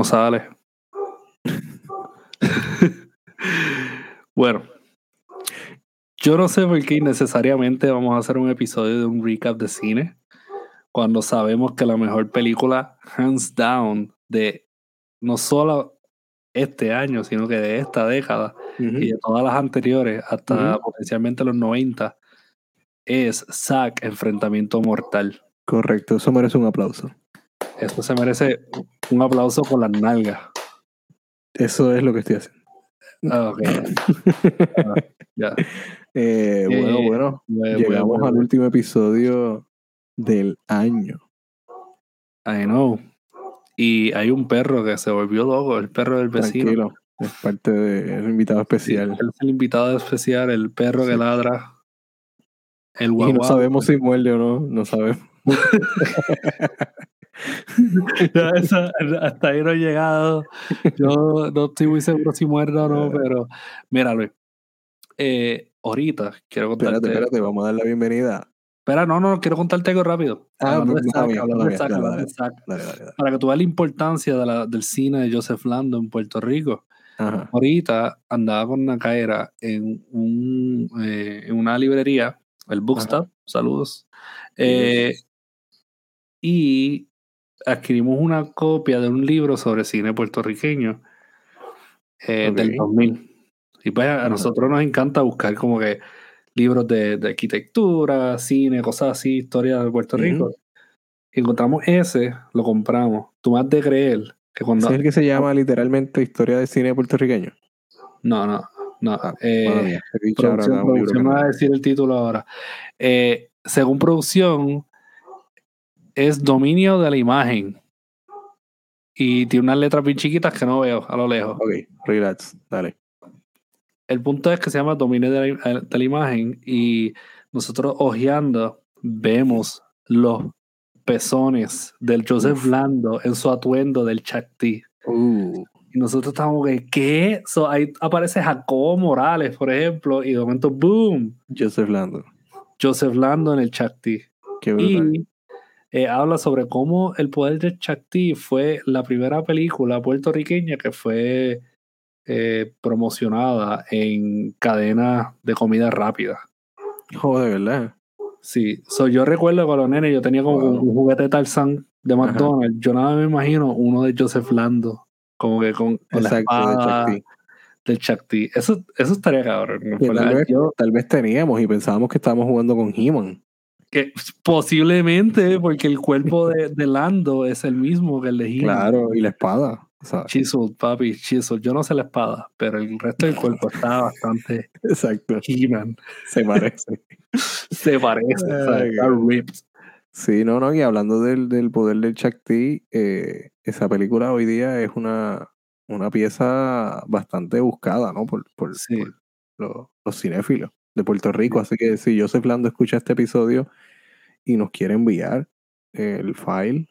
No sale. bueno. Yo no sé por qué necesariamente vamos a hacer un episodio de un recap de cine cuando sabemos que la mejor película, hands down, de no solo este año, sino que de esta década y de todas las anteriores, hasta potencialmente los 90, es Zack Enfrentamiento Mortal. Correcto, eso merece un aplauso. Esto se merece un aplauso con las nalgas. Eso es lo que estoy haciendo. Ah, ok. Ah, ya. Eh, bueno, Eh, bueno. bueno, Llegamos bueno, al bueno. último episodio del año. I know. Y hay un perro que se volvió loco, el perro del vecino. Tranquilo. Es parte del invitado Sí, especial. él es el invitado especial, el perro que Sí. ladra. El y guagua. no sabemos si muerde o no. No sabemos. Ya, esa- hasta ahí no he llegado. Yo no estoy muy seguro si muerde o no, pero mira, Luis. eh, ahorita quiero contarte. Espérate, espérate. Vamos a dar la bienvenida. Espera, no, no, quiero contarte algo rápido. Ah. Para que tú veas la importancia de la- del cine de Joseph Lando en Puerto Rico. Ajá. Ahorita andaba con una caera en, un, eh, en una librería, el Bookstop, saludos. Eh, y adquirimos una copia de un libro sobre cine puertorriqueño eh, del Ok. 2000. Y pues a Ajá. nosotros nos encanta buscar como que libros de, de arquitectura, cine, cosas así, historia de Puerto. Rico. Encontramos ese, lo compramos. Tú has de creer que cuando... ¿Ese es el que se llama literalmente Historia de Cine Puertorriqueño? No, no, no. Ah, eh, mía, producción, producción me va a decir el título ahora. Eh, según producción, es dominio de la imagen. Y tiene unas letras bien chiquitas que no veo a lo lejos. Ok, relax, dale. El punto es que se llama dominio de la, de la imagen y nosotros hojeando vemos los pezones del Joseph Uf. Lando en su atuendo del Chacti. Uh, Y nosotros estamos que, ¿qué? So, ahí aparece Jacobo Morales, por ejemplo, y de momento, ¡boom! Joseph Lando. Joseph Lando en el Chacti. Qué brutal. Y eh, habla sobre cómo El Poder del Chacti fue la primera película puertorriqueña que fue eh, promocionada en cadenas de comida rápida. Joder, ¿verdad? Sí, so, yo recuerdo con los nenes, yo tenía como Wow. un juguete de Tarzán de Ajá. McDonald's. Yo nada me imagino uno de Joseph Lando, como que con, con la Exacto, de espada del Chacti. Eso, eso estaría cabrón. tal, vez, Yo- tal vez teníamos y pensábamos que estábamos jugando con He-Man. Que posiblemente porque el cuerpo de, de Lando es el mismo que el de He-Man. Claro, y la espada. Chisel, papi, Chisel. Yo no sé la espada, pero el resto del cuerpo está bastante exacto, He-Man. se parece. Se parece. está ripped. sí, no, no, y hablando del, del poder del Chakti, eh, esa película hoy día es una, una pieza bastante buscada, ¿no? Por, por, Sí. por los, los cinéfilos de Puerto Rico. Así que si Joseph Lando escucha este episodio y nos quiere enviar el file,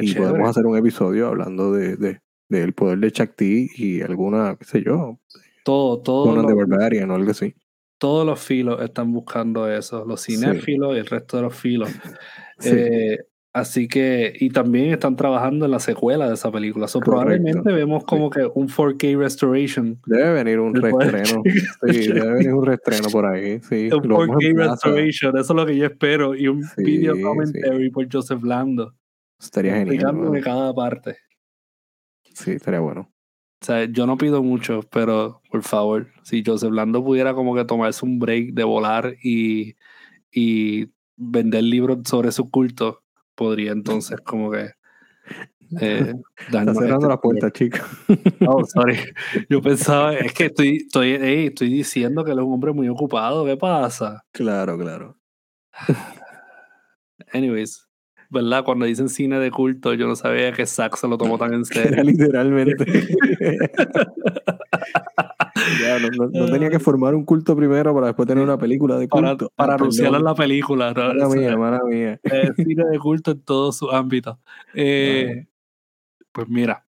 y chévere. podemos hacer un episodio hablando de, de, del poder de Chakti y alguna, qué sé yo, Todo, todo de Barbarian o algo así. todos los filos están buscando eso, los Sí. cinéfilos y el resto de los filos. Sí. Eh, así que, y también están trabajando en la secuela de esa película. So, probablemente vemos como que un 4K restoration. Debe venir un de Sí, debe venir un reestreno por ahí. Sí, un lo vemos 4K en plaza. restoration, eso es lo que yo espero. Y un Sí, video sí. commentary por Joseph Lando, Estaría genial. explicándome mano. cada parte. Sí, estaría bueno. O sea, yo no pido mucho, pero por favor, si Joseph Lando pudiera como que tomarse un break de volar y, y vender libros sobre su culto, podría entonces como que eh, Está cerrando este la puerta, chica. Oh, sorry. Yo pensaba, es que estoy, estoy, ey, estoy diciendo que él es un hombre muy ocupado. ¿Qué pasa? Claro, claro. Anyways, ¿verdad? Cuando dicen cine de culto, yo no sabía que Zack se lo tomó tan en serio. literalmente. Ya, no, no- no tenía que formar un culto primero para después tener una película de culto. para Ah, perdón. la película. Mala O sea, mía, mala mía. eh, cine de culto en todos sus ámbitos. Eh, pues mira.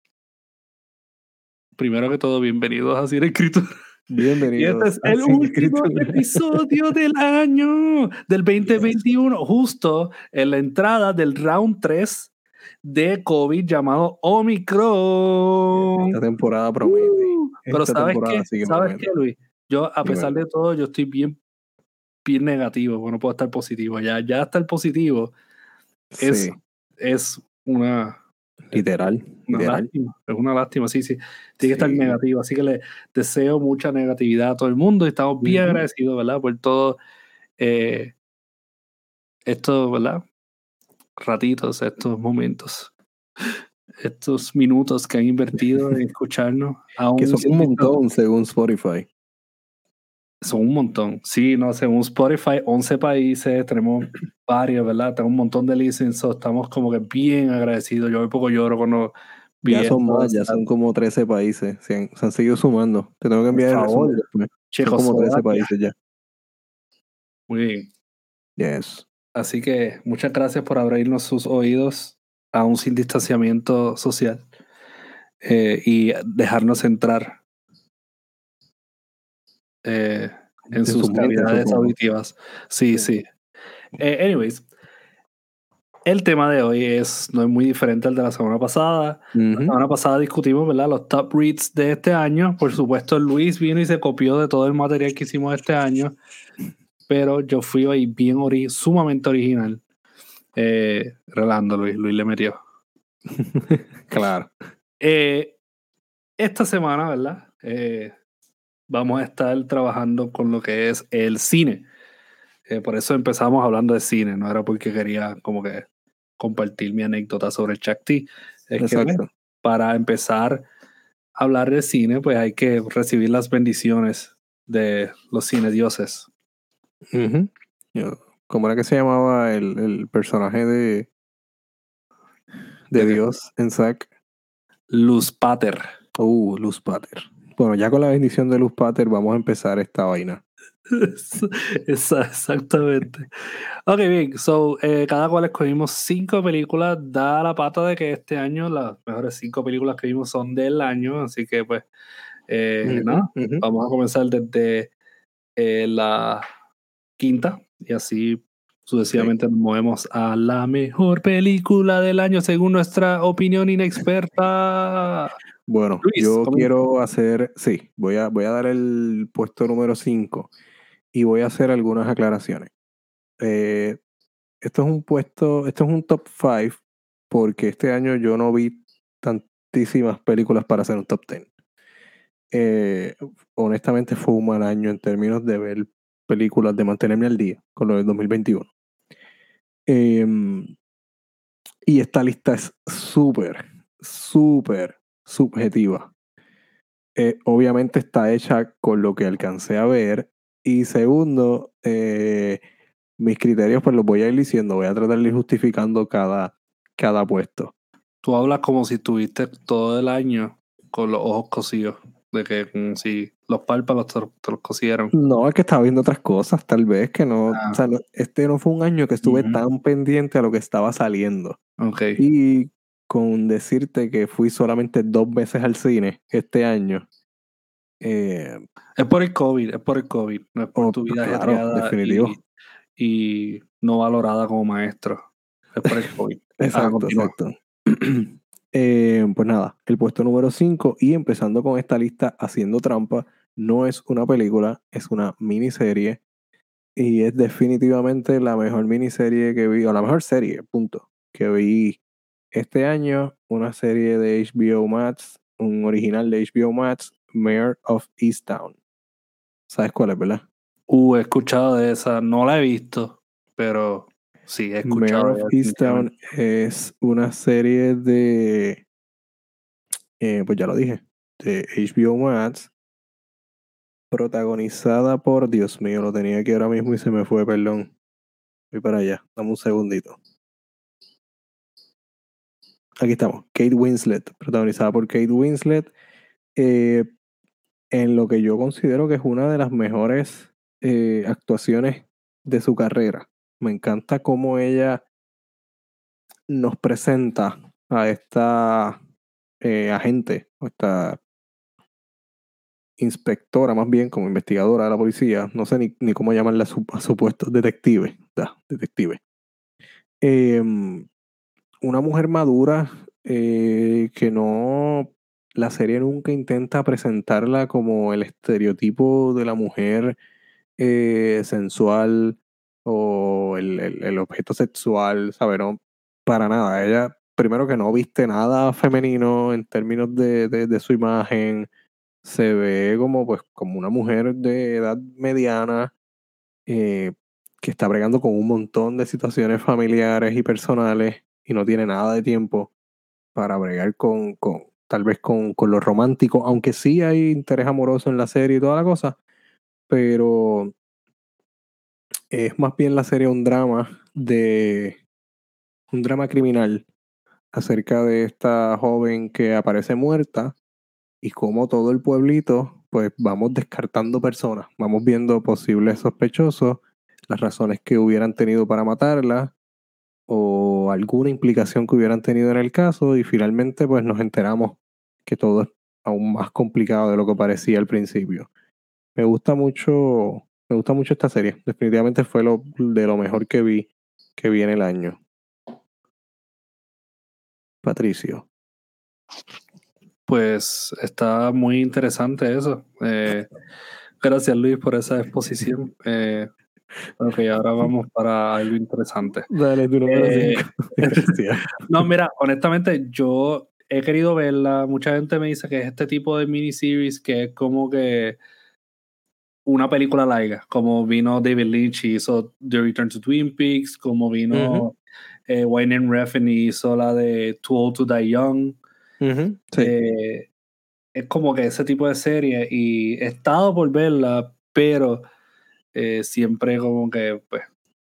Primero que todo, bienvenidos a Cine Escritura. Y Bienvenidos. este es el último Escritura. episodio del año del 2021, justo en la entrada del round 3 de COVID llamado Omicron. Esta temporada promete. Uh, pero Esta ¿sabes temporada qué? sí que ¿Sabes promete. qué, Luis? Yo, a pesar de todo, yo estoy bien, bien negativo, porque no puedo estar positivo. Ya, ya estar positivo es, Sí, es una, literal. una literal. lástima. Es una lástima, sí, sí. Tiene que estar negativo. Así que le deseo mucha negatividad a todo el mundo y estamos bien agradecidos, ¿verdad? Por todo eh, estos, ¿verdad? Ratitos, estos momentos, estos minutos que han invertido en escucharnos. Aún Que son un montón según Spotify. Son un montón. Sí, no, según Spotify, 11 países, tenemos varios, ¿verdad? Tenemos un montón de licenses, so estamos como que bien agradecidos. Yo un poco lloro cuando Ya son más, ya son como 13 países. Se han, se han seguido sumando. Te tengo que enviar el favor. Son como 13 Checoslovaquia. países ya. Muy bien. Yes. Así que muchas gracias por abrirnos sus oídos aún sin distanciamiento social eh, y dejarnos entrar eh, en sus cavidades auditivas. Sí, sí. Eh, anyways, el tema de hoy es no es muy diferente al de la semana pasada. La Ujú. semana pasada discutimos ¿verdad? los top reads de este año. Por supuesto, Luis vino y se copió de todo el material que hicimos este año. Pero yo fui ahí bien ori- sumamente original. Eh, relando, Luis. Luis le metió. Claro. Eh, esta semana, ¿verdad? Eh, vamos a estar trabajando con lo que es el cine. Eh, por eso empezamos hablando de cine, no era porque quería como que compartir mi anécdota sobre el Chakti. Es que Exacto. bueno, para empezar a hablar de cine, pues hay que recibir las bendiciones de los cine dioses. Yo- ¿Cómo era que se llamaba el, el personaje de, de. Dios en Zack? Luz Pater. Uh, Luz Pater. Bueno, ya con la bendición de Luz Pater vamos a empezar esta vaina. Exactamente. Ok, bien. So, eh, cada cual escogimos cinco películas. Da la pata de que este año las mejores cinco películas que vimos son del año. Así que, pues, eh. Vamos a comenzar desde eh, la quinta y así sucesivamente nos movemos a la mejor película del año según nuestra opinión inexperta. Bueno, Luis, yo quiero hacer, sí, voy a, voy a dar el puesto número 5 y voy a hacer algunas aclaraciones. Eh, esto es un puesto, esto es un top 5 porque este año yo no vi tantísimas películas para hacer un top 10. Eh, honestamente fue un mal año en términos de ver películas, de mantenerme al día con lo del 2021. Em, y esta lista es súper, súper subjetiva. Eh, obviamente está hecha con lo que alcancé a ver. Y segundo, eh, mis criterios pues los voy a ir diciendo, voy a tratar de ir justificando cada, cada puesto. Tú hablas como si estuviste todo el año con los ojos cosidos. De que como si los párpados te, te los cosieron. No, es que estaba viendo otras cosas, tal vez que no, Ah. o sea, no- este no fue un año que estuve Ujú. tan pendiente a lo que estaba saliendo. Ok. Y con decirte que fui solamente dos veces al cine este año, eh, Es por el COVID, es por el COVID. No es por Oh, tu vida claro, definitivo. Y, y no valorada como maestro. Es por el COVID. Exacto, continúa. exacto. Eh, pues nada, el puesto número 5 y empezando con esta lista haciendo trampa, no es una película, es una miniserie y es definitivamente la mejor miniserie que vi, o la mejor serie, punto, que vi este año, una serie de HBO Max, un original de HBO Max, Mayor of Easttown. ¿Sabes cuál es, verdad? Uh, he escuchado de esa. No la he visto, pero sí, he escuchado. Mayor of Easttown es una serie de, eh, pues ya lo dije, de HBO Max, protagonizada por, Dios mío, lo tenía aquí ahora mismo y se me fue, perdón. Voy para allá, dame un segundito. Aquí estamos, Kate Winslet, protagonizada por Kate Winslet, eh, en lo que yo considero que es una de las mejores eh, actuaciones de su carrera. Me encanta cómo ella nos presenta a esta eh, agente, o esta inspectora más bien, como investigadora de la policía, no sé ni, ni cómo llamarla a su, a su puesto, detective, detective. Em, una mujer madura eh, que no, la serie nunca intenta presentarla como el estereotipo de la mujer eh, sensual o el, el, objeto sexual, ¿sabes? No, para nada. Ella, primero que no viste nada femenino en términos de, de, su imagen, se ve como, pues, como una mujer de edad mediana eh, que está bregando con un montón de situaciones familiares y personales y no tiene nada de tiempo para bregar con, con tal vez con, con, lo romántico, aunque sí hay interés amoroso en la serie y toda la cosa, pero es más bien la serie un drama de un drama criminal acerca de esta joven que aparece muerta y como todo el pueblito pues vamos descartando personas, vamos viendo posibles sospechosos, las razones que hubieran tenido para matarla o alguna implicación que hubieran tenido en el caso y finalmente pues nos enteramos que todo es aún más complicado de lo que parecía al principio. Me gusta mucho, me gusta mucho esta serie. Definitivamente fue lo de lo mejor que vi que vi en el año. Patricio. Pues está muy interesante eso. Eh, gracias Luis por esa exposición. Eh, Ok, ahora vamos para algo interesante. Dale, tú eh, no, mira, honestamente, yo he querido verla. Mucha gente me dice que es este tipo de miniseries que es como que una película larga, como vino David Lynch y hizo The Return to Twin Peaks, como vino eh, Wayne and Refn y hizo la de Too Old to Die Young. Eh, es como que ese tipo de serie y he estado por verla, pero eh, siempre como que pues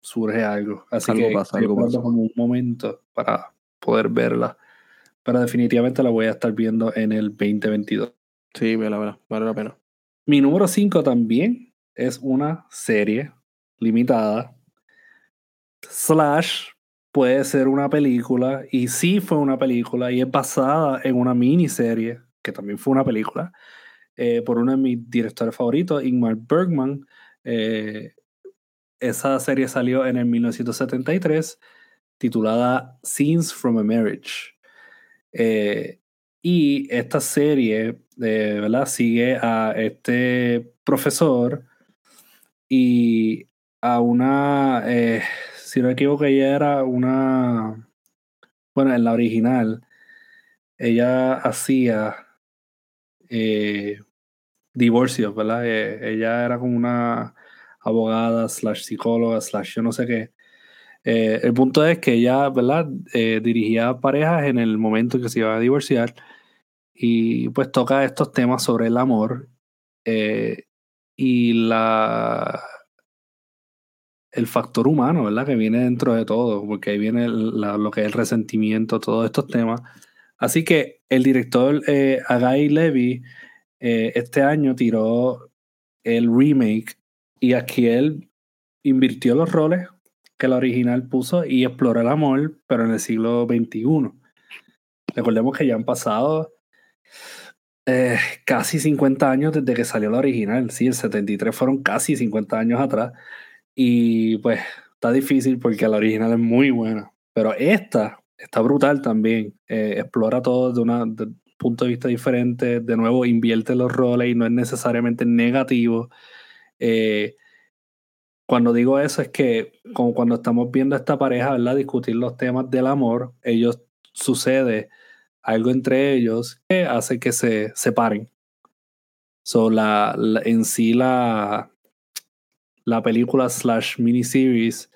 surge algo. Así que pasa, algo pasa. como un momento para poder verla. Pero definitivamente la voy a estar viendo en el 2022. Sí, vale, vale, vale la pena. Mi número 5 también es una serie limitada. Slash puede ser una película, y sí fue una película, y es basada en una miniserie, que también fue una película, eh, por uno de mis directores favoritos, Ingmar Bergman, eh, esa serie salió en el 1973, titulada Scenes from a Marriage. Eh, y esta serie, eh, ¿verdad? Sigue a este profesor y a una, si no me equivoco, ella era una, bueno, en la original, ella hacía divorcios, ¿verdad? Eh, ella era como una abogada, slash psicóloga, slash yo no sé qué. Eh, el punto es que ella, ¿verdad? Eh, dirigía parejas en el momento que se iba a divorciar y pues toca estos temas sobre el amor y la el factor humano, ¿verdad? Que viene dentro de todo, porque ahí viene lo que es el resentimiento, todos estos temas. Así que el director Agai Levy eh, este año tiró el remake y aquí él invirtió los roles que la original puso y exploró el amor, pero en el siglo XXI. Recordemos que ya han pasado eh, casi 50 años desde que salió la original. Sí, el 73 fueron casi 50 años atrás. Y pues está difícil porque la original es muy buena. Pero esta está brutal también. Eh, explora todo de una, punto de vista diferente, de nuevo invierte los roles y no es necesariamente negativo. Eh, cuando digo eso es que como cuando estamos viendo a esta pareja, ¿verdad? Discutir los temas del amor, ellos sucede algo entre ellos que hace que se separen. So, la, en sí la, la película slash miniseries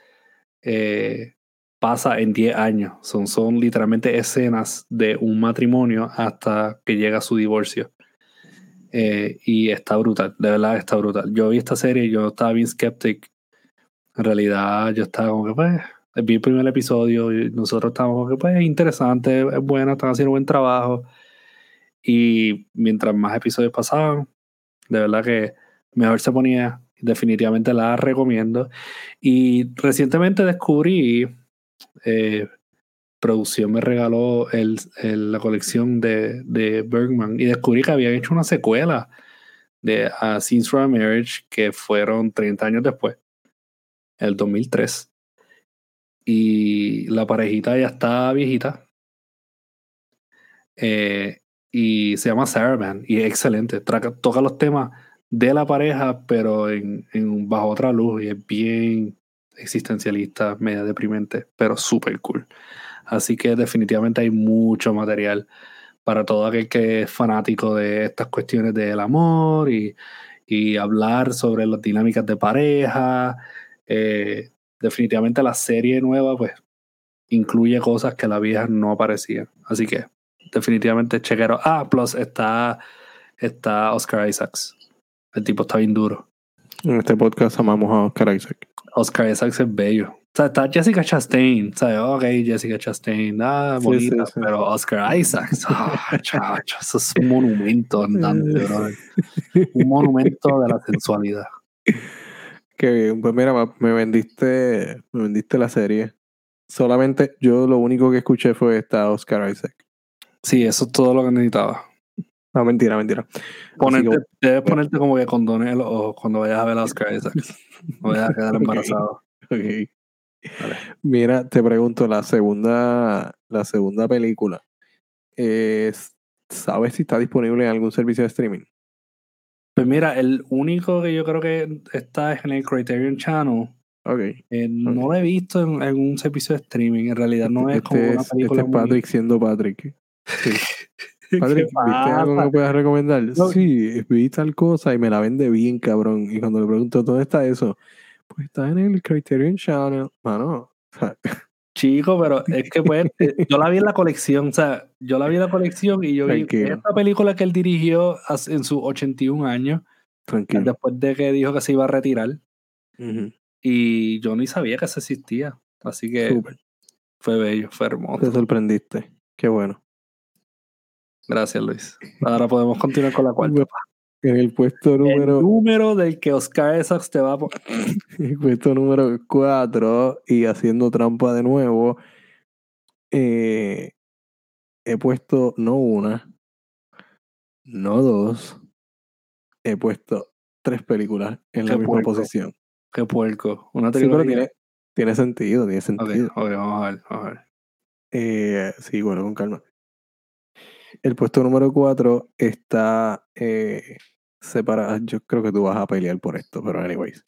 eh, pasa en 10 años. Son, son literalmente escenas de un matrimonio hasta que llega su divorcio. Eh, y está brutal, de verdad está brutal. Yo vi esta serie y yo estaba bien skeptic. En realidad yo estaba como que pues, vi el primer episodio y nosotros estábamos como que pues interesante, es buena, están haciendo buen trabajo. Y mientras más episodios pasaban, de verdad que mejor se ponía. Definitivamente la recomiendo. Y recientemente descubrí eh, producción me regaló el, la colección de, de, Bergman y descubrí que habían hecho una secuela de A Scenes from a Marriage que fueron 30 años después, el 2003. y la parejita ya está viejita. Eh, y se llama Sarah y es excelente. toca los temas de la pareja, pero en, bajo otra luz y es bien existencialista, media deprimente, pero súper cool. Así que definitivamente hay mucho material para todo aquel que es fanático de estas cuestiones del amor y, y hablar sobre las dinámicas de pareja. Eh, definitivamente la serie nueva pues incluye cosas que la vieja no aparecían. Así que definitivamente chequero. Ah, plus está, está Oscar Isaacs. El tipo está bien duro. En este podcast amamos a Oscar Isaac. Oscar Isaacs es bello. O sea, está Jessica Chastain, ¿sabes? Ok, Jessica Chastain, ah, bonita, pero Oscar Isaacs, oh, chacho, eso es un monumento andante, bro. Un monumento de la sensualidad. Qué bien, pues mira, me vendiste, me vendiste la serie. Solamente yo lo único que escuché fue esta Oscar Isaac. Sí, eso es todo lo que necesitaba. No, mentira, mentira. Ponerte, debes ponerte como que condones o cuando vayas a ver a Oscar Isaac. No vayas a quedar embarazado. Okay. Mira, te pregunto, la segunda, la segunda película, ¿sabes si está disponible en algún servicio de streaming? Pues mira, el único que yo creo que está es en el Criterion Channel. Okay. Eh, no lo he visto en algún servicio de streaming. En realidad no es como este una película. Este es Patrick siendo Patrick. Patrick, ¿viste algo que me puedas recomendar? Sí, vi tal cosa y me la vende bien, cabrón. Y cuando le pregunto, ¿dónde está eso? Pues está en el Criterion Channel. Mano. Chico, pero es que pues, eh, yo la vi en la colección, o sea, yo la vi en la colección y yo vi esta película que él dirigió en sus 81 años, Tranquilo. después de que dijo que se iba a retirar. Y yo ni sabía que eso existía. Así que fue bello, fue hermoso. Te sorprendiste. Qué bueno. Gracias, Luis. Ahora podemos continuar con la cuarta. En el puesto número. El número del que Oscar Isaacs te va a poner. El puesto número 4 y haciendo trampa de nuevo. Eh, he puesto no una, no dos. He puesto tres películas en la misma posición. Qué puerco. Una sí, pero tiene, tiene sentido, tiene sentido. Ok, vamos a ver, vamos a ver. Eh, sí, bueno, con calma. El puesto número 4 está eh, separado. Yo creo que tú vas a pelear por esto, pero anyways.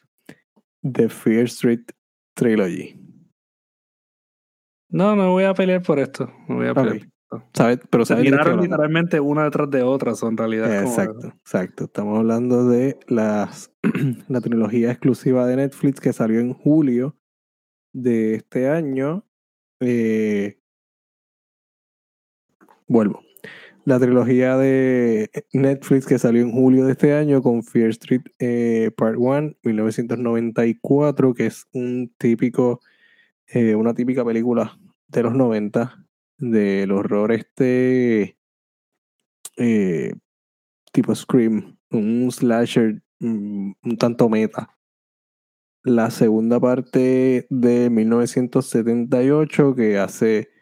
The Fear Street Trilogy. No, no voy a pelear por esto. No voy a pelear. ¿Sabes? Pero Se literalmente una detrás de otra, son realidad. exacto, exacto. Estamos hablando de las, la trilogía exclusiva de Netflix que salió en julio de este año. Eh, vuelvo la trilogía de Netflix que salió en julio de este año con Fear Street eh, Part 1, 1994, que es un típico, eh, una típica película de los 90 del horror este eh, tipo Scream, un slasher mm, un tanto meta. La segunda parte de 1978 que hace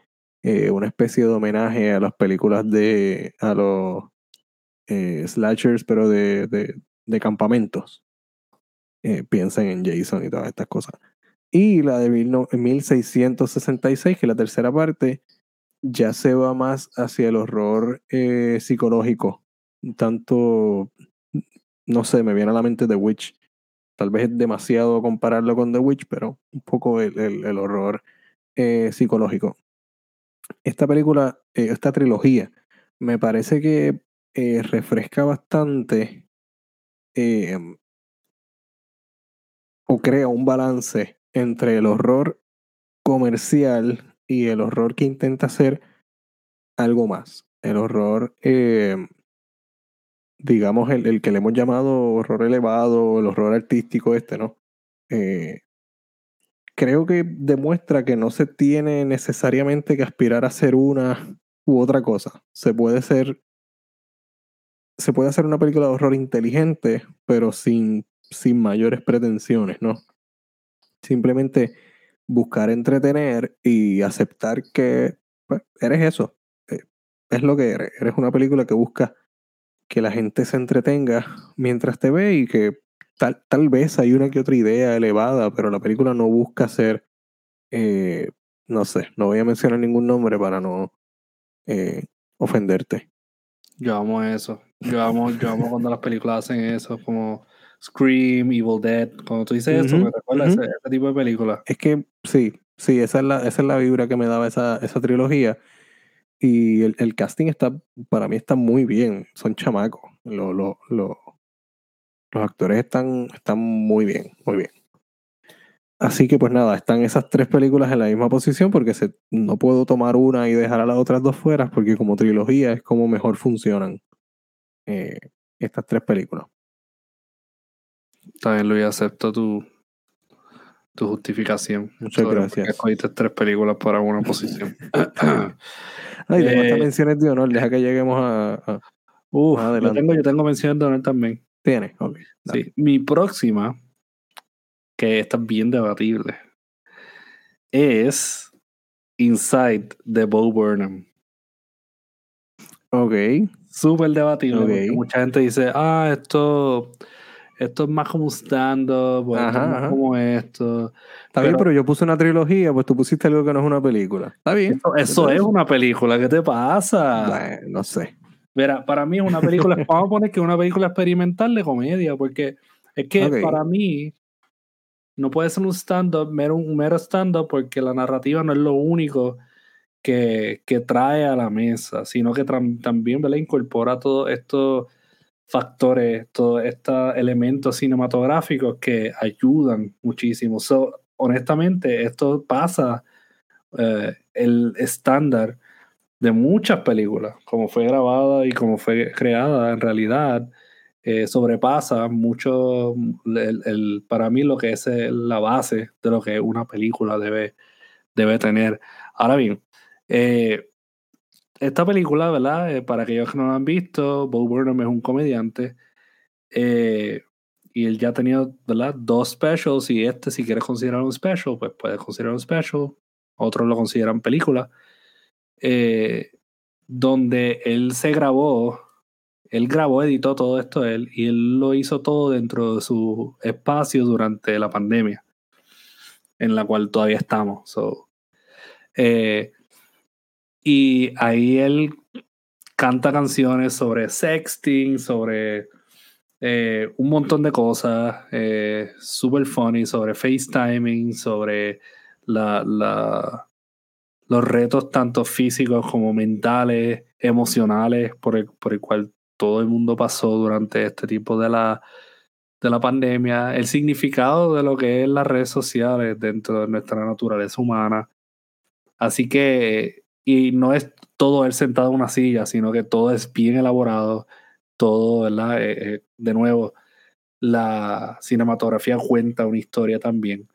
eh, una especie de homenaje a las películas de, a los eh, slashers, pero de, de, campamentos. Eh, piensen en Jason y todas estas cosas. Y la de 1666, que es la tercera parte, ya se va más hacia el horror psicológico. Tanto, no sé, me viene a la mente The Witch. Tal vez es demasiado compararlo con The Witch, pero un poco el, el, el horror psicológico esta película, eh, esta trilogía, me parece que eh, refresca bastante em, o crea un balance entre el horror comercial y el horror que intenta hacer algo más. El horror, em, digamos, el, el, que le hemos llamado horror elevado, el horror artístico este, ¿no? Creo que demuestra que no se tiene necesariamente que aspirar a ser una u otra cosa. Se puede ser. Se puede hacer una película de horror inteligente, pero sin, sin mayores pretensiones, ¿no? Simplemente buscar entretener y aceptar que pues, eres eso. Eh, es lo que eres. Eres una película que busca que la gente se entretenga mientras te ve y que Tal, tal vez hay una que otra idea elevada, pero la película no busca ser eh, no sé, no voy a mencionar ningún nombre para no eh, ofenderte. Yo amo eso. Yo amo, yo amo cuando las películas hacen eso, como Scream, Evil Dead. Cuando tú dices eso, me recuerda ese tipo de películas. Es que sí, sí, esa es la, esa es la vibra que me daba esa, esa trilogía. Y el, el casting está, para mí está muy bien. Son chamacos. Lo- lo- lo- los actores están, están muy bien, muy bien. Así que pues nada, están esas tres películas en la misma posición porque se, no puedo tomar una y dejar a las otras dos fuera porque como trilogía es como mejor funcionan eh, estas tres películas. También Luis, acepto tu, tu justificación. Muchas sobre gracias. escogiste tres películas para una posición. Ay, tengo estas Eh, menciones de honor, deja que lleguemos a... a- Uf, yo tengo, yo tengo menciones de honor también. Tienes, ok. dale. Sí. Mi próxima, que está bien debatible, es Inside de Bo Burnham. Ok, Súper debatible. mucha gente dice, ah, esto, esto es más como un stand-up, es más como esto. está bien, Pero- pero yo puse una trilogía, pues tú pusiste algo que no es una película. Está bien. Eso, eso es una película, ¿qué te pasa? Bueno, no sé. Para mí es una película, vamos a poner que es una película experimental de comedia, porque es que para mí no puede ser un stand-up, mero, un mero stand-up, porque la narrativa no es lo único que, que trae a la mesa, sino que también ¿verdad? incorpora todos estos factores, todos estos elementos cinematográficos que ayudan muchísimo. So, honestamente, esto pasa eh, el estándar de muchas películas, como fue grabada y como fue creada en realidad, eh, sobrepasa mucho el, para mí lo que es la base de lo que una película debe, debe tener. Ahora bien, eh, esta película, ¿verdad? Eh, para aquellos que no la han visto, Bo Burnham es un comediante y él ya ha tenido, ¿verdad? Dos specials y este, si quieres considerar un special, pues puedes considerar un special. Otros lo consideran película. Eh, donde él se grabó, él grabó, editó todo esto él y él lo hizo todo dentro de su espacio durante la pandemia, en la cual todavía estamos. So, eh, y ahí él canta canciones sobre sexting, sobre eh, un montón de cosas, eh, super funny, sobre FaceTiming, sobre la, la, los retos tanto físicos como mentales, emocionales, por el, por el cual todo el mundo pasó durante este tipo de la, de la pandemia, el significado de lo que es las redes sociales dentro de nuestra naturaleza humana. Así que, y no es todo él sentado en una silla, sino que todo es bien elaborado, todo, ¿verdad? Eh, eh, de nuevo, la cinematografía cuenta una historia también.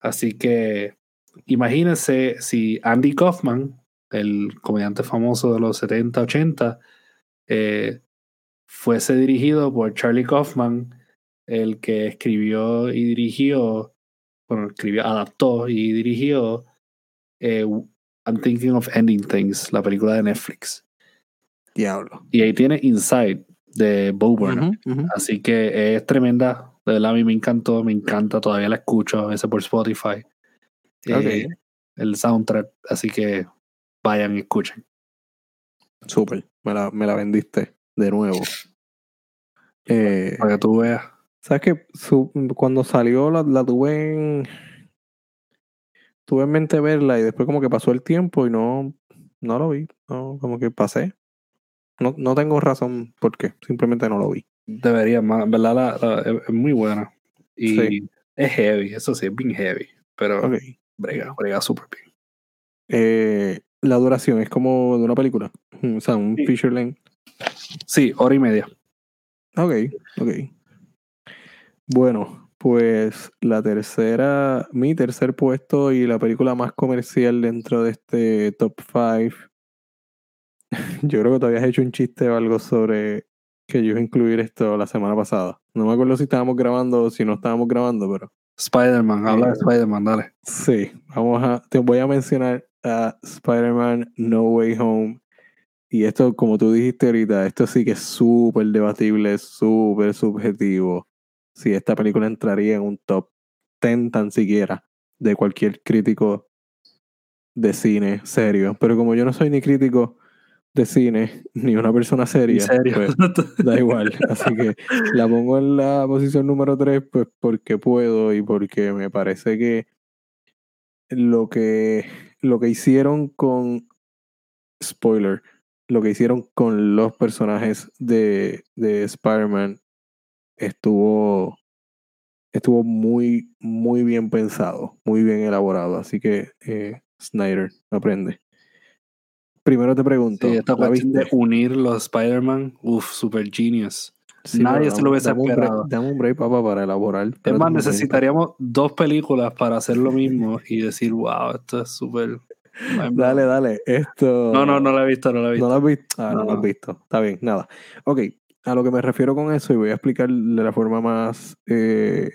Así que imagínense si Andy Kaufman, el comediante famoso de los 70, 80, eh, fuese dirigido por Charlie Kaufman, el que escribió y dirigió, bueno, escribió, adaptó y dirigió eh, I'm Thinking of Ending Things, la película de Netflix. Diablo. Y ahí tiene Inside de Bo. Así que es tremenda. De verdad, a mí me encantó, me encanta. Todavía la escucho a veces por Spotify. Eh, el soundtrack. Así que vayan y escuchen. Súper. Me la, me la vendiste de nuevo. Eh, Para que tú veas. ¿Sabes? Su- cuando salió la, la tuve en. Tuve en mente verla y después como que pasó el tiempo y no, no lo vi. No, como que pasé. No, no tengo razón por qué. Simplemente no lo vi. Debería, más. en ¿Verdad? La- la- es, muy buena. Y Sí. es heavy. Eso sí, es bien heavy. Pero. Brega, brega súper bien. Eh, la duración es como de una película. O sea, un Sí. feature length. Sí, hora y media. Ok, ok. Bueno, pues la tercera, mi tercer puesto y la película más comercial dentro de este top 5. Yo creo que te habías hecho un chiste o algo sobre que yo iba a incluir esto la semana pasada. No me acuerdo si estábamos grabando o si no estábamos grabando, pero Spider-Man, habla de Spider-Man, dale. sí, vamos a, te voy a mencionar a Spider-Man No Way Home. Y esto, como tú dijiste ahorita, esto sí que es súper debatible, súper subjetivo. Si esta película entraría en un top 10 tan siquiera. de cualquier crítico de cine serio. Pero como yo no soy ni crítico de cine ni una persona seria, serio? pues, da igual. Así que la pongo en la posición número 3 pues porque puedo y porque me parece que lo que, lo que hicieron con spoiler, lo que hicieron con los personajes de, de Spider-Man estuvo estuvo muy, muy bien pensado, muy bien elaborado. Así que, eh, Snyder, aprende. Primero te pregunto. Sí, esta ¿la cuestión de unir los Spider-Man, uff, super genius. Sí, Nadie se lo hubiese esperado. Dame un break, papá, para elaborar. Es más, necesitaríamos dos películas para hacer lo mismo y decir, wow, esto es súper. Dale, dale. Esto. No, no, no la he visto, no la he visto. ¿No lo has visto? Ah, no, No, lo has visto. Está bien, nada. Ok, a lo que me refiero con eso, y voy a explicar de la forma más eh,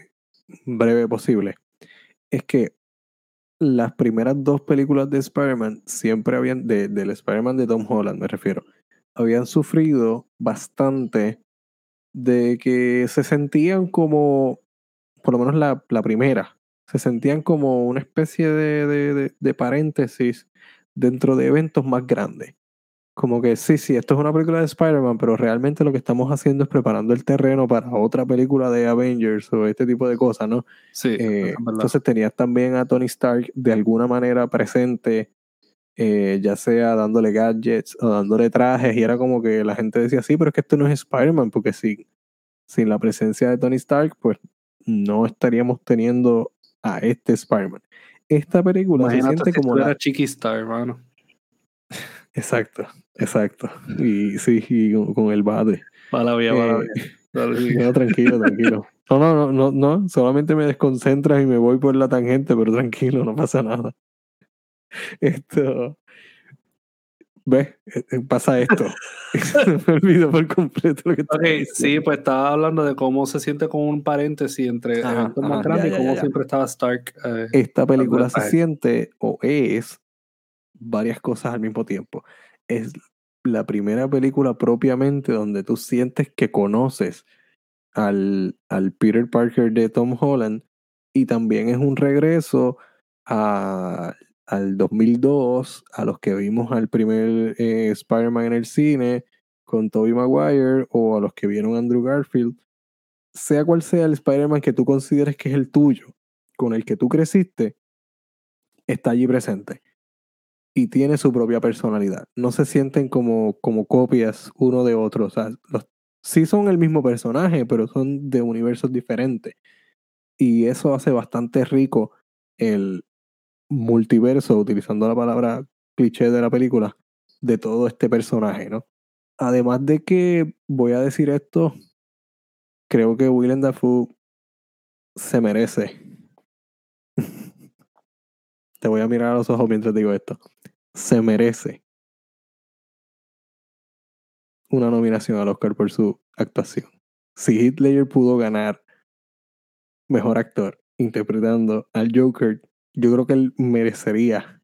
breve posible, es que las primeras dos películas de Spider-Man siempre habían, de, del Spider-Man de Tom Holland me refiero, habían sufrido bastante de que se sentían como, por lo menos la, la primera, se sentían como una especie de, de, de- de paréntesis dentro de eventos más grandes. Como que sí, sí, esto es una película de Spider-Man, pero realmente lo que estamos haciendo es preparando el terreno para otra película de Avengers o este tipo de cosas, ¿no? Sí, Eh, entonces tenías también a Tony Stark de alguna manera presente, eh, ya sea dándole gadgets o dándole trajes, y era como que la gente decía, sí, pero es que esto no es Spider-Man, porque sin, sin la presencia de Tony Stark, pues no estaríamos teniendo a este Spider-Man. Esta película se siente si como tú la... Chiqui Star, hermano. Exacto, exacto. Y sí, y con, con el bate. Mala mía, mala Eh, sigue. No, tranquilo, tranquilo. No, no, no, no, no, solamente me desconcentras y me voy por la tangente, pero tranquilo, no pasa nada. Esto. ¿Ves? Eh, eh, Pasa esto. me olvido por completo lo que estaba Ok, sí, pues estaba hablando de cómo se siente como un paréntesis entre Ajá, eventos ajá, más grandes y cómo ya, ya. siempre estaba Stark. eh, Esta película se siente o es varias cosas al mismo tiempo. Es la primera película propiamente donde tú sientes que conoces al, al Peter Parker de Tom Holland y también es un regreso a- al 2002, a los que vimos al primer eh, Spider-Man en el cine con Tobey Maguire o a los que vieron Andrew Garfield. Sea cual sea el Spider-Man que tú consideres que es el tuyo, con el que tú creciste, está allí presente y tiene su propia personalidad. No se sienten como, como copias uno de otro. O sea, los, sí son el mismo personaje, pero son de universos diferentes. Y eso hace bastante rico el multiverso, utilizando la palabra cliché de la película, de todo este personaje, ¿no? Además de que, voy a decir esto, creo que Willem Dafoe se merece. Te voy a mirar a los ojos mientras digo esto. Se merece una nominación al Oscar por su actuación. Si Ledger pudo ganar mejor actor interpretando al Joker, yo creo que él merecería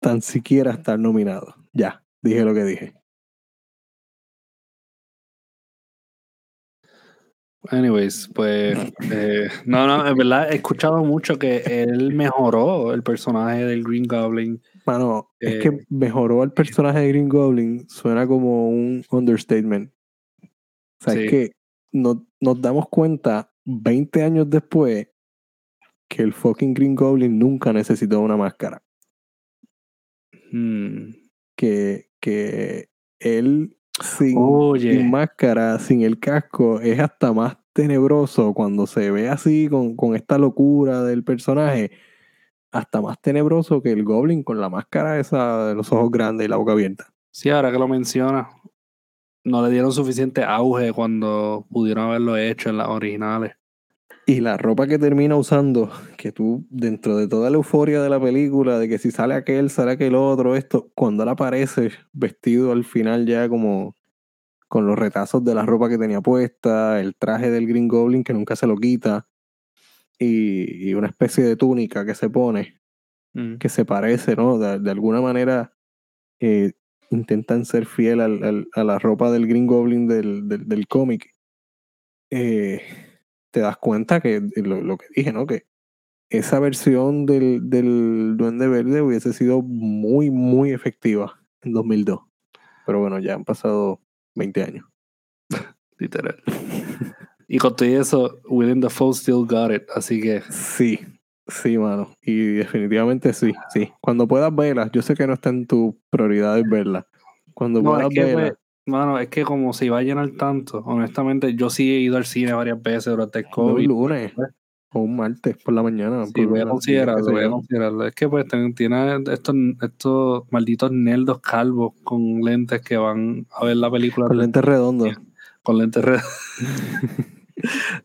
tan siquiera estar nominado. Ya, dije lo que dije. Anyways, pues eh, no, no, en verdad he escuchado mucho que él mejoró el personaje del Green Goblin. Mano, es Eh, que mejoró al personaje de Green Goblin, suena como un understatement. O sea, Sí. es que no- nos damos cuenta 20 años después que el fucking Green Goblin nunca necesitó una máscara. hmm, Que, que él sin, sin máscara, sin el casco, es hasta más tenebroso cuando se ve así con, con esta locura del personaje. Hasta más tenebroso que el Goblin con la máscara esa de los ojos grandes y la boca abierta. Sí, ahora que lo menciona, no le dieron suficiente auge cuando pudieron haberlo hecho en las originales. Y la ropa que termina usando, que tú, dentro de toda la euforia de la película, de que si sale aquel, sale aquel otro, esto, cuando él aparece vestido al final ya como con los retazos de la ropa que tenía puesta, el traje del Green Goblin que nunca se lo quita, y, y una especie de túnica que se pone, Mm. que se parece, ¿no? De, de alguna manera eh, intentan ser fiel al- al- a la ropa del Green Goblin del, del, del cómic. Eh, te das cuenta que lo, lo que dije, ¿no? Que esa versión del, del Duende Verde hubiese sido muy, muy efectiva en 2002. Pero bueno, ya han pasado 20 años. Literal. Y con todo eso, Willem Dafoe still got it, así que... Sí, sí, mano. Y definitivamente sí, sí. Cuando puedas verla, yo sé que no está en tu prioridad verla. Cuando No, puedas es que, verla, mano, es que como se iba a llenar tanto, honestamente, yo sí he ido al cine varias veces durante el no un COVID. lunes o un martes por la mañana. Sí, voy a considerarlo, voy a considerarlo. Es que pues ten- tiene estos, estos malditos nerdos calvos con lentes que van a ver la película Con lentes redondos. con lentes red.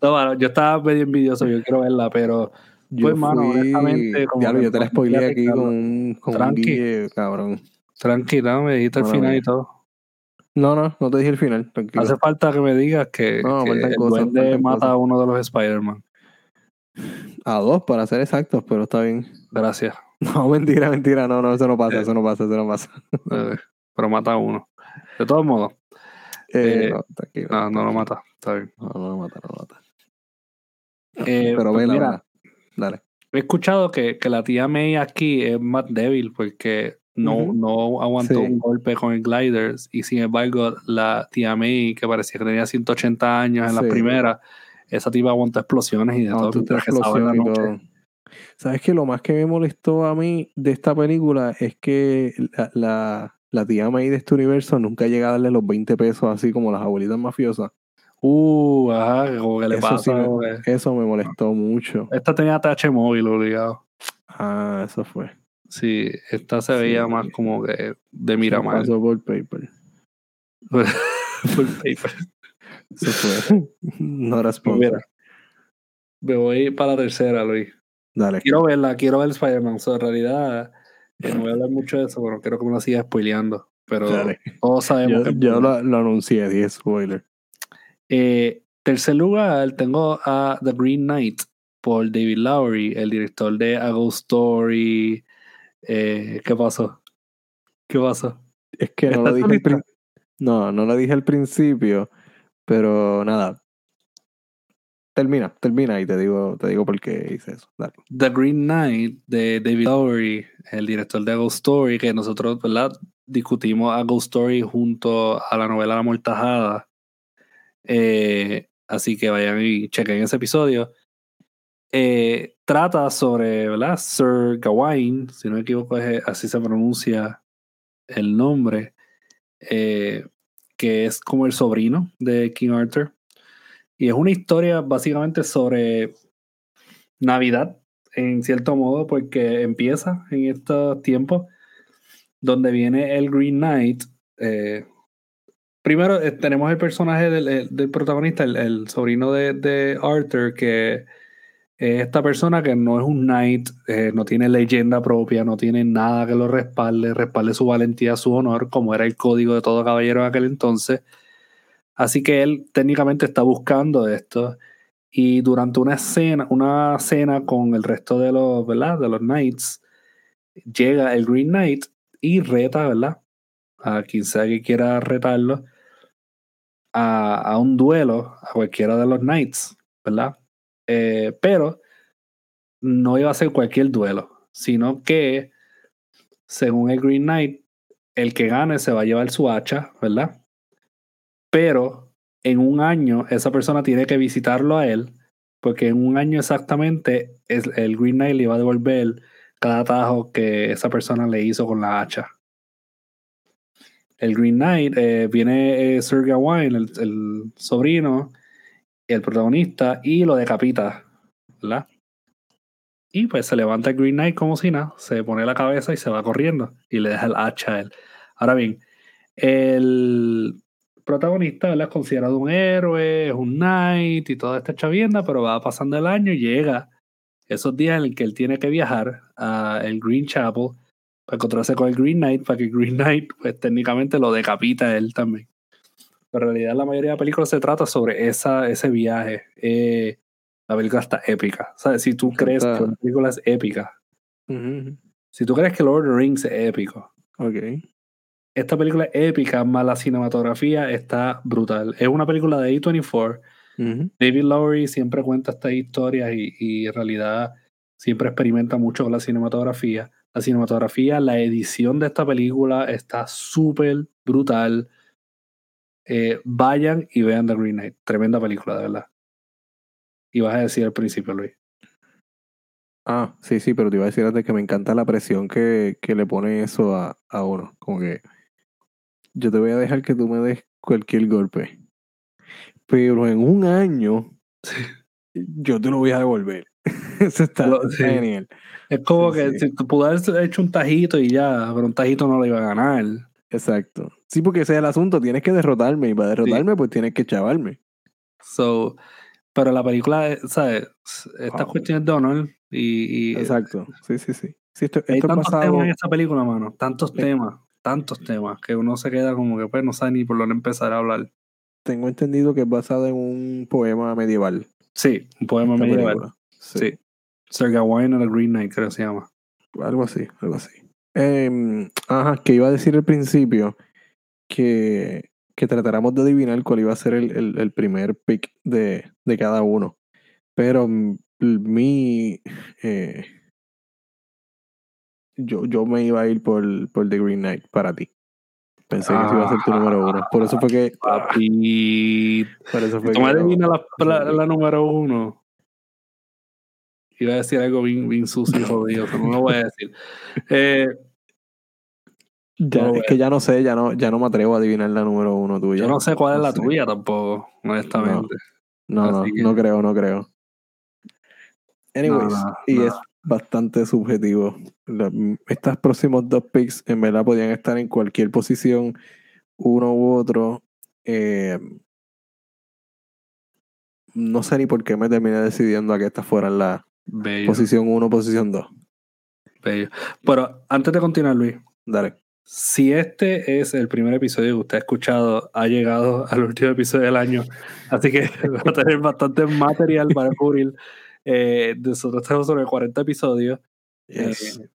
no, mano, yo estaba medio envidioso, yo quiero verla, pero Yo Pues, mano, honestamente, como yo te la spoileé aquí con con Tranqui. guille, cabrón. tranquila, me dijiste Mala final y todo. No, no, no te dije el final, tranquilo. Hace falta que me digas que, No, que el cosas, duende mata cosas. a uno de los Spider-Man. A dos, para ser exactos, pero está bien. Gracias. No, mentira, mentira, no, no, eso no pasa, Eh. eso no pasa, eso no pasa. Eh, pero mata a uno. De todos modos, Eh, Eh, no, tranquilo. no, no lo mata. Está bien. No, no lo mata, no lo mata. Eh, pero pues vela, mira, vela. Dale. He escuchado que, que la tía May aquí es más débil porque no, no aguantó Sí. un golpe con el gliders y sin embargo la tía May que parecía que tenía 180 años en la Sí. primera, esa tipa aguantó explosiones y de No, todo. que estaba en la noche. todo. ¿Sabes qué? Lo más que me molestó a mí de esta película es que la, la, la tía May de este universo nunca llega a darle los 20 pesos así como las abuelitas mafiosas. Uh, ajá, como que le Eso pasa. sí me- Eso me molestó mucho. Esta tenía TH móvil obligado. Ah, eso fue. Sí, esta se veía Sí. más como que de Miramar. Pasó por paper. Full paper. Eso fue. no era Pues mira, me voy para la tercera, Luis. Dale. Quiero verla, quiero ver Spider-Man. So, en realidad, no voy a hablar mucho de eso, pero quiero que me la siga spoileando. Pero Dale. todos sabemos Yo, que. yo lo, lo anuncié, dije spoiler. Eh, tercer lugar, tengo a The Green Knight por David Lowery, el director de A Ghost Story. Eh, ¿Qué pasó? ¿Qué pasó? Es que no ¿Está lo dije al No, no lo dije al principio, pero nada. Termina, termina y te digo, te digo por qué hice eso. The Green Knight de David Lowery, el director de Ghost Story, que nosotros. Discutimos A Ghost Story junto a la novela La Mortajada. Eh, así que vayan y chequen ese episodio. Eh, trata sobre, ¿verdad? Sir Gawain, si no me equivoco, es- así se pronuncia el nombre, eh, que es como el sobrino de King Arthur. Y es una historia básicamente sobre Navidad, en cierto modo, porque empieza en estos tiempos donde viene el Green Knight. eh, primero eh, tenemos el personaje del, el- del protagonista, el, el sobrino de, de Arthur, que es esta persona que no es un knight, eh, no tiene leyenda propia, no tiene nada que lo respalde, respalde su valentía, su honor, como era el código de todo caballero en aquel entonces. Así que él técnicamente está buscando esto. Y durante una cena, una cena con el resto de los, ¿verdad? De los knights, llega el Green Knight y reta, ¿verdad? A quien sea que quiera retarlo a, a un duelo a cualquiera de los knights, ¿verdad? Eh, pero no iba a ser cualquier duelo, sino que, según el Green Knight, el que gane se va a llevar su hacha, ¿verdad? Pero en un año esa persona tiene que visitarlo a él, porque en un año exactamente el Green Knight le va a devolver cada atajo que esa persona le hizo con la hacha. El Green Knight eh, viene eh, Sir Gawain, el, el sobrino, el protagonista, y lo decapita, ¿verdad? Y pues se levanta el Green Knight como si nada, se pone la cabeza y se va corriendo y le deja el hacha a él. Ahora bien, el protagonista ¿verdad? es considerado un héroe, es un knight y toda esta chavienda, pero va pasando el año y llega esos días en el que él tiene que viajar a el Green Chapel para encontrarse con el Green Knight, para que el Green Knight pues técnicamente lo decapita él también. Pero en realidad la mayoría de la película se trata sobre esa, ese viaje. Eh, la película está épica. ¿Sabes? Si tú crees Está- que una película es épica, Ujú, si tú crees que Lord of the Rings es épico, Ok. Esta película es épica, más la cinematografía está brutal. Es una película de A24. Ujú. David Lowery siempre cuenta estas historias y, y en realidad siempre experimenta mucho con la cinematografía. La cinematografía, la edición de esta película está súper brutal. Eh, vayan y vean The Green Knight. Tremenda película, de verdad. Y vas a decir al principio, Luis. Ah, sí, sí, pero te iba a decir antes que me encanta la presión que, que le pone eso a, a uno. Como que yo te voy a dejar que tú me des cualquier golpe. Pero en un año yo te lo voy a devolver. Eso está genial. Es como Sí, que si tú pudieras hecho un tajito y ya, pero un tajito no lo iba a ganar. Exacto. Sí, porque ese es el asunto. Tienes que derrotarme. Y para derrotarme, pues tienes que chavarme. So, pero la película, ¿sabes? Estas Wow. cuestiones de honor y, y Exacto. Sí, sí, sí. Sí, esto, hay esto es tantos temas en esta película, mano. Tantos temas, tantos temas, que uno se queda como que pues no sabe ni por dónde empezar a hablar. Tengo entendido que es basado en un poema medieval. Sí, un poema esta medieval. película. Sí. Sí. Sir Gawain and the Green Knight, creo que se llama. Algo así, algo así. Em, ajá, que iba a decir al principio que, que tratáramos de adivinar cuál iba a ser el, el- el primer pick de, de cada uno. Pero mm, mi. eh, yo, yo me iba a ir por, por The Green Knight para ti. Pensé que ese iba a ser tu número uno. Por eso fue que. Papi. Por eso fue que. la, la- la número uno. Iba a decir algo bien, bien sucio y jodido, pero no lo voy a decir. Eh, Ya- no, es que ya no sé, ya no, ya no me atrevo a adivinar la número uno tuya. yo no sé cuál es la tuya tampoco, honestamente. No, no, que- no creo, no creo. Anyways, no, y no. es bastante subjetivo. La- Estas próximos dos picks en verdad podían estar en cualquier posición, uno u otro. Eh, no sé ni por qué me terminé decidiendo a que estas fueran la Bello, posición 1, posición 2. bello. Pero antes de continuar, Luis, Dale. si este es el primer episodio que usted ha escuchado, ha llegado al último episodio del año, así que va a tener bastante material para cubrir. Eh, nosotros tenemos sobre 40 episodios. Yes. Eh,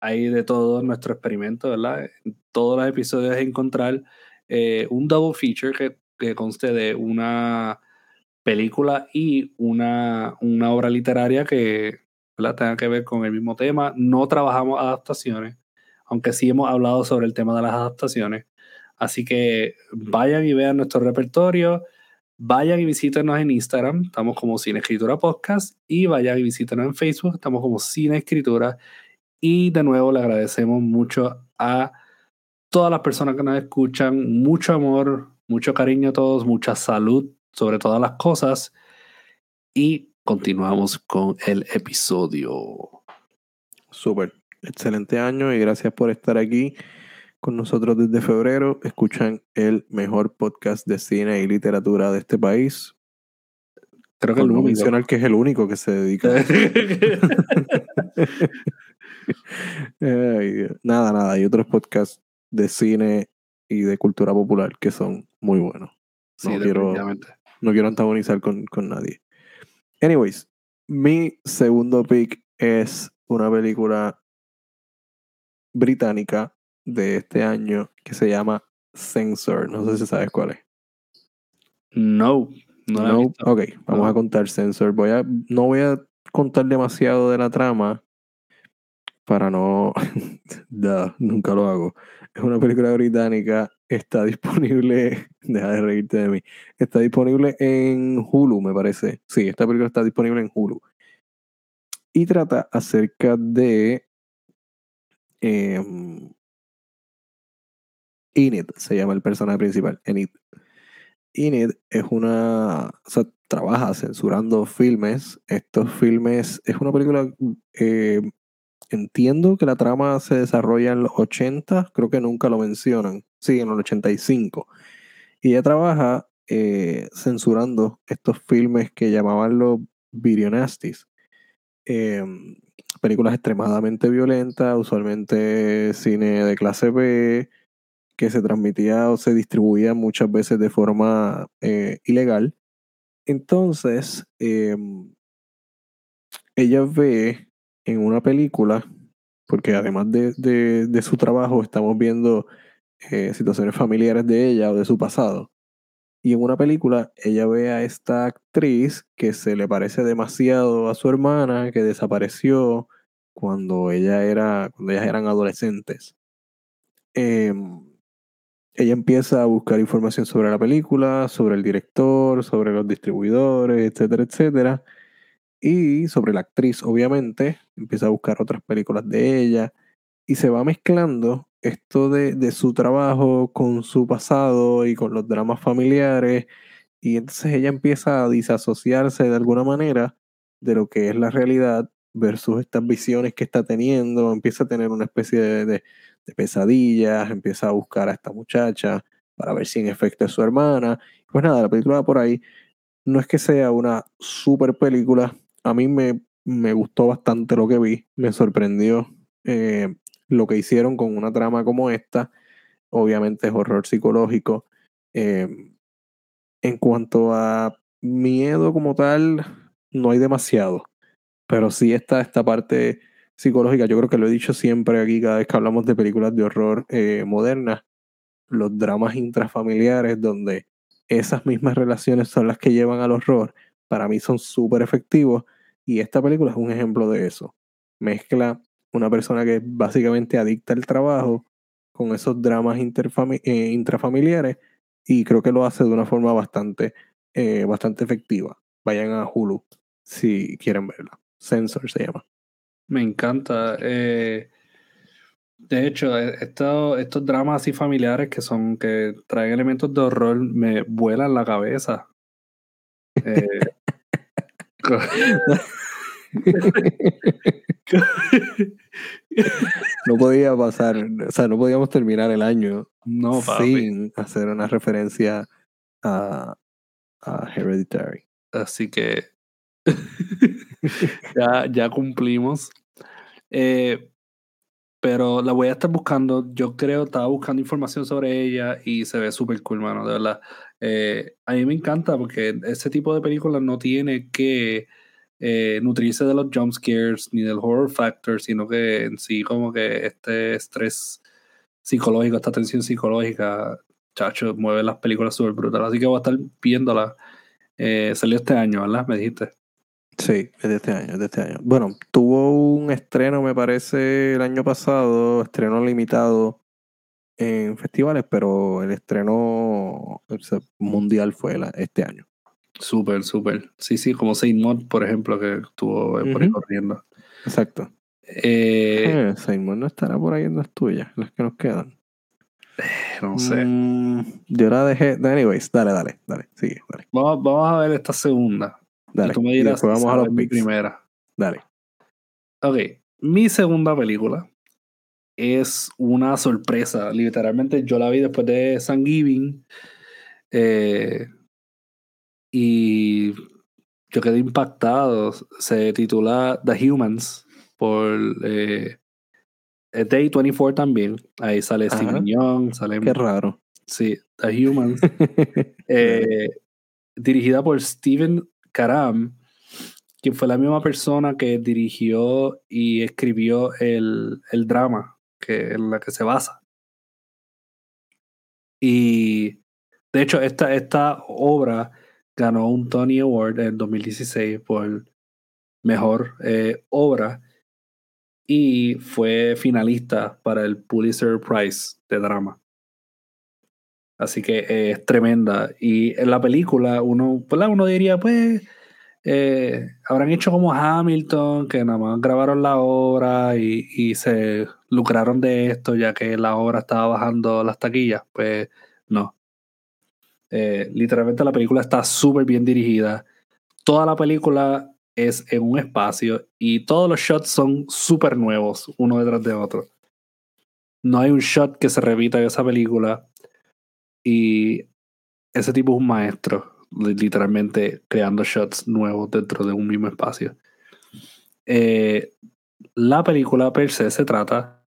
hay de todo nuestro experimento, ¿verdad? En todos los episodios encontrar eh, un double feature que, que conste de una película y una, una obra literaria que ¿verdad? tenga que ver con el mismo tema. No trabajamos adaptaciones, aunque sí hemos hablado sobre el tema de las adaptaciones. Así que vayan y vean nuestro repertorio. Vayan y visítenos en Instagram, estamos como Cine Escritura Podcast, y vayan y visítenos en Facebook, estamos como Cine Escritura. Y de nuevo le agradecemos mucho a todas las personas que nos escuchan, mucho amor, mucho cariño a todos, mucha salud sobre todas las cosas. Y continuamos con el episodio. Súper. Excelente año y gracias por estar aquí con nosotros desde febrero. Escuchan el mejor podcast de cine y literatura de este país. Creo que el único. mencionar que es el único que se dedica Nada, nada. Hay otros podcasts de cine y de cultura popular que son muy buenos. sí, No quiero, no quiero antagonizar con, con nadie. Anyways, mi segundo pick es una película británica de este año que se llama Censor. No sé si sabes cuál es. No, no No, ok, vamos No. a contar Censor. Voy a, no voy a contar demasiado de la trama para no. Duh, nunca lo hago. Es una película británica. Está disponible. Deja de reírte de mí. Está disponible en Hulu, me parece. Sí, esta película está disponible en Hulu. Y trata acerca de. em, Enid se llama el personaje principal. Enid. Enid es una. O sea, trabaja censurando filmes. Estos filmes. Es una película. eh, entiendo que la trama se desarrolla en los 80. Creo que nunca lo mencionan. Sí, en los 85. Y ella trabaja eh, censurando estos filmes que llamaban los video nasties. Eh, películas extremadamente violentas, usualmente cine de clase B, que se transmitía o se distribuía muchas veces de forma eh, ilegal. Entonces, eh, ella ve en una película, porque además de, de- su trabajo estamos viendo eh, situaciones familiares de ella o de su pasado, Y en una película ella ve a esta actriz que se le parece demasiado a su hermana que desapareció cuando ella era cuando ellas eran adolescentes. Em, ella empieza a buscar información sobre la película, sobre el director, sobre los distribuidores, etcétera, etcétera. Y sobre la actriz, obviamente, empieza a buscar otras películas de ella y se va mezclando esto de, de su trabajo con su pasado y con los dramas familiares. Y entonces ella empieza a disasociarse de alguna manera de lo que es la realidad versus estas visiones que está teniendo. Empieza a tener una especie de, de, pesadillas, empieza a buscar a esta muchacha para ver si en efecto es su hermana. Pues nada, la película va por ahí. No es que sea una super película. A mí me, me gustó bastante lo que vi. Me sorprendió eh, lo que hicieron con una trama como esta. Obviamente es horror psicológico. Eh, en cuanto a miedo como tal, no hay demasiado. Pero sí está esta parte psicológica. Yo creo que lo he dicho siempre aquí cada vez que hablamos de películas de horror eh, modernas. Los dramas intrafamiliares donde esas mismas relaciones son las que llevan al horror. Para mí son súper efectivos. Y esta película es un ejemplo de eso. Mezcla una persona que es básicamente adicta al trabajo con esos dramas eh, intrafamiliares y creo que lo hace de una forma bastante, eh, bastante efectiva. Vayan a Hulu si quieren verla. Sensor se llama. Me encanta. Eh, de hecho, estos, estos dramas así familiares que son, que traen elementos de horror, me vuelan la cabeza. Eh, no podía pasar, o sea, no podíamos terminar el año no, sin hacer una referencia a, a Hereditary. Así que ya, ya cumplimos. Eh, pero la voy a estar buscando. Yo creo, estaba buscando información sobre ella y se ve súper cool, mano, de verdad. Eh, a mí me encanta porque ese tipo de películas no tiene que eh, nutrirse de los jump scares ni del horror factor, sino que en sí como que este estrés psicológico, esta tensión psicológica, chacho, mueve las películas súper brutales. Así que voy a estar viéndola. Eh, salió este año, ¿verdad? Me dijiste. Sí, es de este año, es de este año. Bueno, tuvo un estreno, me parece, el año pasado, estreno limitado en festivales, pero el estreno mundial fue este año. Súper, súper. Sí, sí, como Saint Mod, por ejemplo, que estuvo por ahí corriendo. Exacto. Eh, eh, Saint Mod no estará por ahí en las tuyas, las que nos quedan. No sé. Mm, yo la dejé. Anyways, dale, dale, dale. Sigue, dale. Vamos, vamos a ver esta segunda. Dale. Y tú me dirás, vamos a los mi primera. Dale. Ok, mi segunda película es una sorpresa. Literalmente yo la vi después de Thanksgiving. Eh, y yo quedé impactado. Se titula The Humans por eh, Day 24 también. Ahí sale Ajá. Steve Young, sale. Qué raro. Sí, The Humans. eh, dirigida por Steven Karam, quien fue la misma persona que dirigió y escribió el, el drama que, en la que se basa. Y de hecho, esta, esta obra ganó un Tony Award en 2016 por mejor eh, obra y fue finalista para el Pulitzer Prize de drama. Así que eh, es tremenda. Y en la película uno, ¿verdad? uno diría, pues, eh, habrán hecho como Hamilton, que nada más grabaron la obra y, se lucraron de esto, ya que la obra estaba bajando las taquillas. Pues no. Eh, literalmente la película está súper bien dirigida. Toda la película es en un espacio y todos los shots son súper nuevos, uno detrás de otro. No hay un shot que se repita en esa película. Y ese tipo es un maestro, literalmente creando shots nuevos dentro de un mismo espacio. Eh, la película per se se trata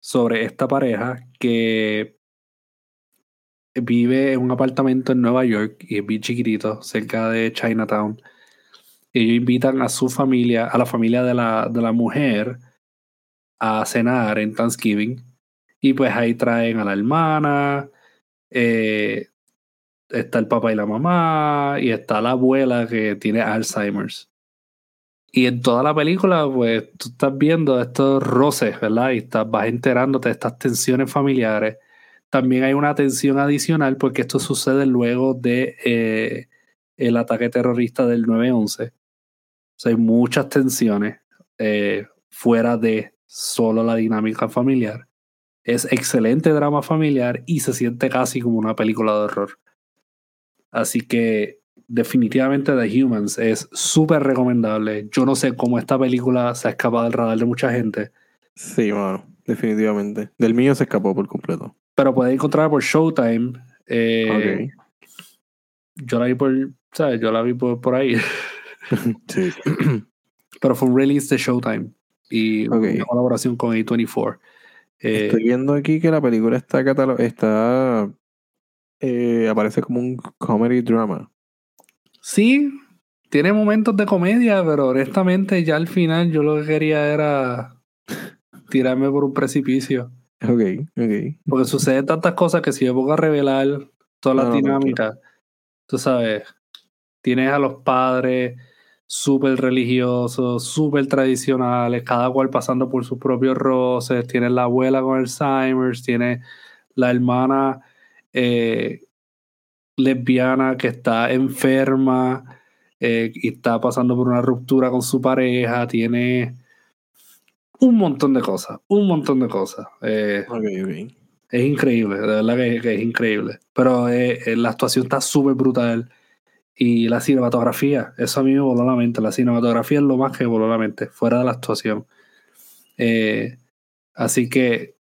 sobre esta pareja que vive en un apartamento en Nueva York y es bien chiquitito, cerca de Chinatown. Ellos invitan a su familia, a la familia de la, de la mujer, a cenar en Thanksgiving. Y pues ahí traen a la hermana, eh, está el papá y la mamá, y está la abuela que tiene Alzheimer's. Y en toda la película, pues tú estás viendo estos roces, ¿verdad? Y estás, vas enterándote de estas tensiones familiares. También hay una tensión adicional porque esto sucede luego de eh, el ataque terrorista del 9-11. O sea, hay muchas tensiones eh, fuera de solo la dinámica familiar. Es excelente drama familiar y se siente casi como una película de horror. Así que definitivamente The Humans es súper recomendable. Yo no sé cómo esta película se ha escapado del radar de mucha gente. Sí, bueno, definitivamente. Del mío se escapó por completo. Pero puedes encontrarla por Showtime. Eh, Yo la vi por, ¿sabes? Yo la vi por, por ahí. sí. Pero fue un release de Showtime y una colaboración con A24. Eh, Estoy viendo aquí que la película está, está eh, aparece como un comedy drama. Sí, tiene momentos de comedia, pero honestamente ya al final yo lo que quería era tirarme por un precipicio. Ok, ok. Porque suceden tantas cosas que si yo pongo a revelar todas las dinámicas, tú sabes, tienes a los padres súper religiosos, súper tradicionales, cada cual pasando por sus propios roces, tienes la abuela con Alzheimer's, tienes la hermana eh, lesbiana que está enferma eh, y está pasando por una ruptura con su pareja, tiene un montón de cosas, un montón de cosas. Eh, es increíble, de verdad que, es increíble. Pero eh, la actuación está súper brutal. Y la cinematografía, eso a mí me voló la mente. La cinematografía es lo más que me voló la mente, fuera de la actuación. así que,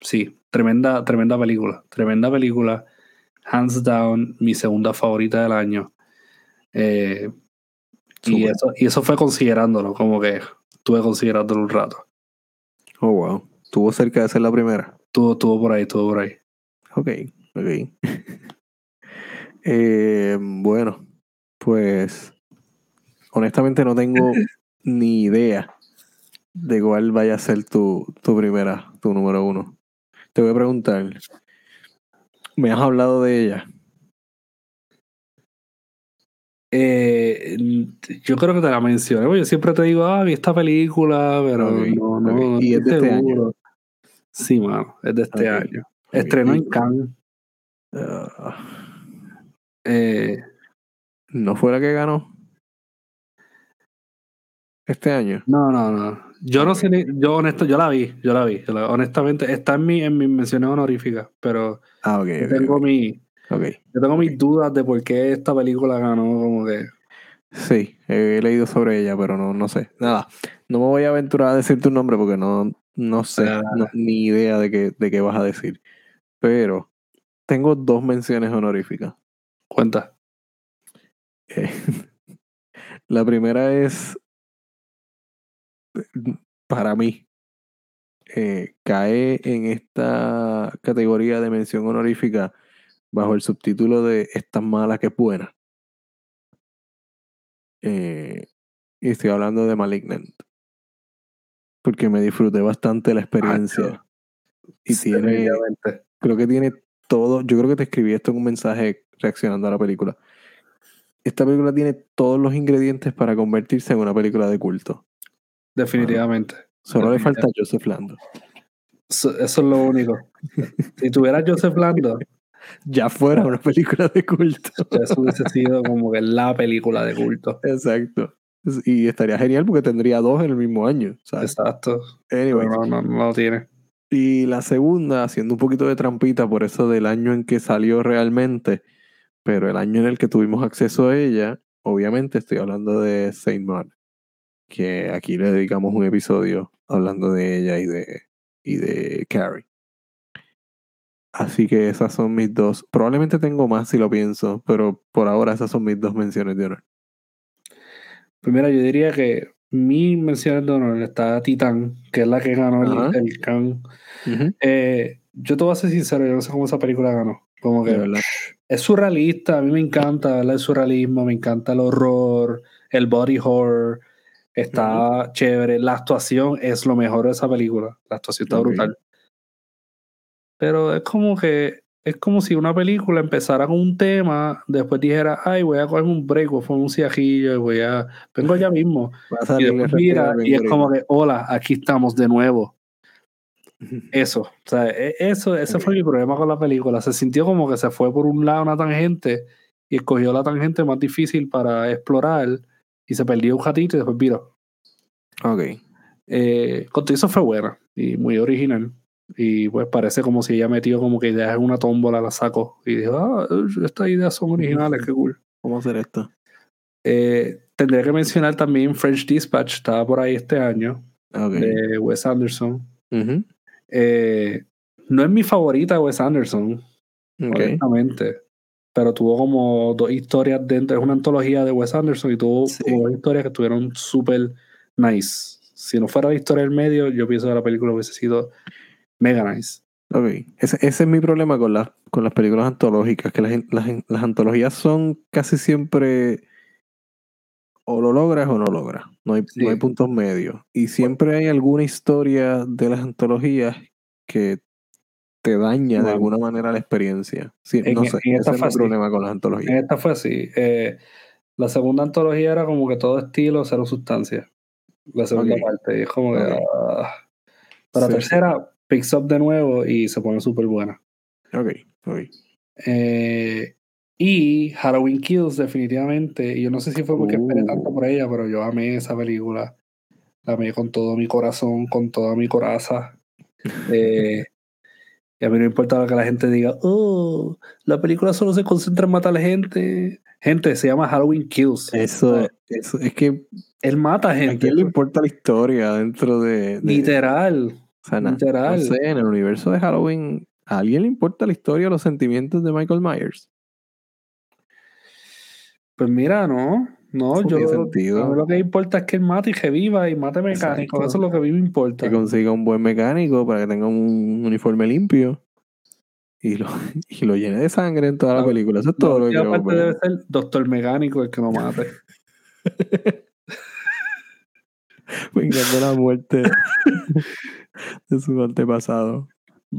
sí, tremenda, tremenda película. Tremenda película hands down, mi segunda favorita del año. Eh, y, eso, y eso fue considerándolo, como que estuve considerándolo un rato. Oh, wow. ¿Tuvo cerca de ser la primera? Tuvo, tuvo por ahí, tuvo por ahí. Ok, ok. Eh, bueno, pues honestamente no tengo ni idea de cuál vaya a ser tu, tu primera, tu número uno. Te voy a preguntar, me has hablado de ella. Eh, yo creo que te la mencioné. Yo siempre te digo, ah, vi esta película, pero no, no, ¿Y es de este año? Sí, mano, es de este año. Estrenó en Cannes. Ah. eh, ¿No fue la que ganó? Este año. No, no, no. Yo no sé ni, yo honesto, yo la vi, yo la vi. honestamente, está en mi, en mis menciones honoríficas, pero ah, okay, tengo mi yo tengo mis dudas de por qué esta película ganó como que. Sí, he leído sobre ella, pero no, no sé. Nada. No me voy a aventurar a decir tu nombre porque no, no sé, ni idea de qué, de qué vas a decir. Pero tengo dos menciones honoríficas. Cuenta. Eh, la primera es para mí, eh, cae en esta categoría de mención honorífica bajo el subtítulo de Es tan mala que es buena. Eh, y estoy hablando de Malignant. Porque me disfruté bastante la experiencia. y tiene. Creo que tiene todo. Yo creo que te escribí esto en un mensaje reaccionando a la película. Esta película tiene todos los ingredientes para convertirse en una película de culto. Definitivamente. Solo le falta Joseph Lando. Eso, es lo único. si tuviera Joseph Lando, ya fuera una película de culto. Eso hubiese sido como que la película de culto. Exacto. Y estaría genial porque tendría dos en el mismo año. Exacto. Anyway. no, no, no lo tiene. Y la segunda, haciendo un poquito de trampita por eso del año en que salió realmente, pero el año en el que tuvimos acceso a ella, obviamente estoy hablando de Saint Mark que aquí le dedicamos un episodio hablando de ella y de, y de Carrie. Así que esas son mis dos. Probablemente tengo más si lo pienso, pero por ahora esas son mis dos menciones de honor. Primero, yo diría que mi mención de honor está Titán, que es la que ganó el, el Can. Eh, yo te voy a ser sincero, yo no sé cómo esa película ganó. Como que es surrealista, a mí me encanta el surrealismo, me encanta el horror, el body horror. Está chévere. La actuación es lo mejor de esa película. La actuación está brutal. Pero es como que es como si una película empezara con un tema, después dijera, ay, voy a coger un break, voy a poner un ciajillo y voy a. Vengo ya mismo. y después mira, y es como que, hola, aquí estamos de nuevo. Eso, o sea, e, eso, ese fue mi problema con la película. Se sintió como que se fue por un lado una tangente y escogió la tangente más difícil para explorar y se perdió un ratito y después vino. Ok. Eh, eso fue buena y muy original. Y pues parece como si ella metió como que ideas en una tómbola, la sacó y dijo, ah, estas ideas son originales, qué cool. ¿Cómo hacer esto? Eh, tendría que mencionar también French Dispatch, estaba por ahí este año, de Wes Anderson. Eh, no es mi favorita Wes Anderson, okay. Pero tuvo como dos historias dentro, es una antología de Wes Anderson y tuvo dos historias que estuvieron súper nice. Si no fuera la historia del medio, yo pienso que la película hubiese sido mega nice. Ok, ese, ese es mi problema con, las con las películas antológicas, que las, las, las, antologías son casi siempre o lo logras o no logras, no hay, no hay puntos medios. Y siempre hay alguna historia de las antologías que te daña de alguna manera la experiencia. Sí, no sé, ese es el problema con las antologías. esta fue así. Eh, la segunda antología era como que todo estilo, cero sustancia. La segunda parte. Y es como que. Ah. Para la tercera, picks up de nuevo y se pone súper buena. Ok, ok. Eh, y Halloween Kills, definitivamente. Y yo no sé si fue porque esperé tanto uh. por ella, pero yo amé esa película. La amé con todo mi corazón, con toda mi coraza. Eh, y a mí no importaba que la gente diga, oh, la película solo se concentra en matar a la gente. Gente, se llama Halloween Kills. Eso, eso es que. Él mata gente. ¿A quién le importa la historia dentro de. Literal. literal. No sé, en el universo de Halloween, ¿a alguien le importa la historia o los sentimientos de Michael Myers? Pues mira, no. No, yo sentido. A mí lo que importa es que él mate y que viva y mate mecánico. Eso es lo que a mí me importa. Que consiga un buen mecánico para que tenga un uniforme limpio y lo, y lo llene de sangre en toda la película. Eso es todo lo que aparte debe ser Doctor Mecánico el que lo mate. Vengando la muerte de su antepasado.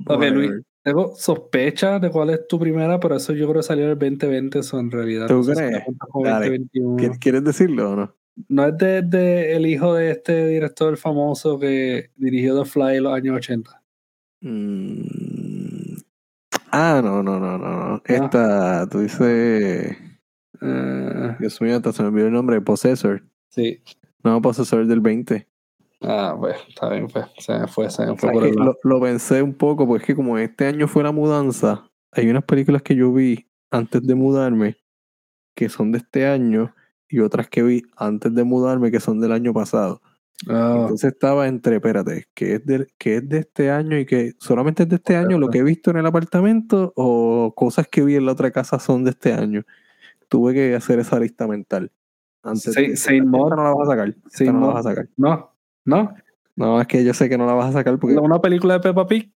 Ok, Luis. Tengo sospecha de cuál es tu primera, pero eso yo creo que salió en el 2020, eso en realidad. ¿Tú crees? ¿Quieres decirlo o no? No es de, el hijo de este director famoso que dirigió The Fly en los años 80. Mm. Ah, no, no, no, no. Esta, tú dices. Uh, Dios mío, hasta se me olvidó el nombre, Possessor. Sí. No, Possessor del 20. Ah, pues, está bien, pues, se me fue, se me fue por el lo, lo, pensé un poco, porque es que como este año fue la mudanza, hay unas películas que yo vi antes de mudarme que son de este año y otras que vi antes de mudarme que son del año pasado. Ah. Entonces estaba entre, espérate, que es, de, que es de este año y que solamente es de este año lo que he visto en el apartamento o cosas que vi en la otra casa son de este año. Tuve que hacer esa lista mental. Antes de, no la vas a sacar. no la vas a sacar. No, ¿No? No, es que yo sé que no la vas a sacar porque. ¿Una película de Peppa Pig?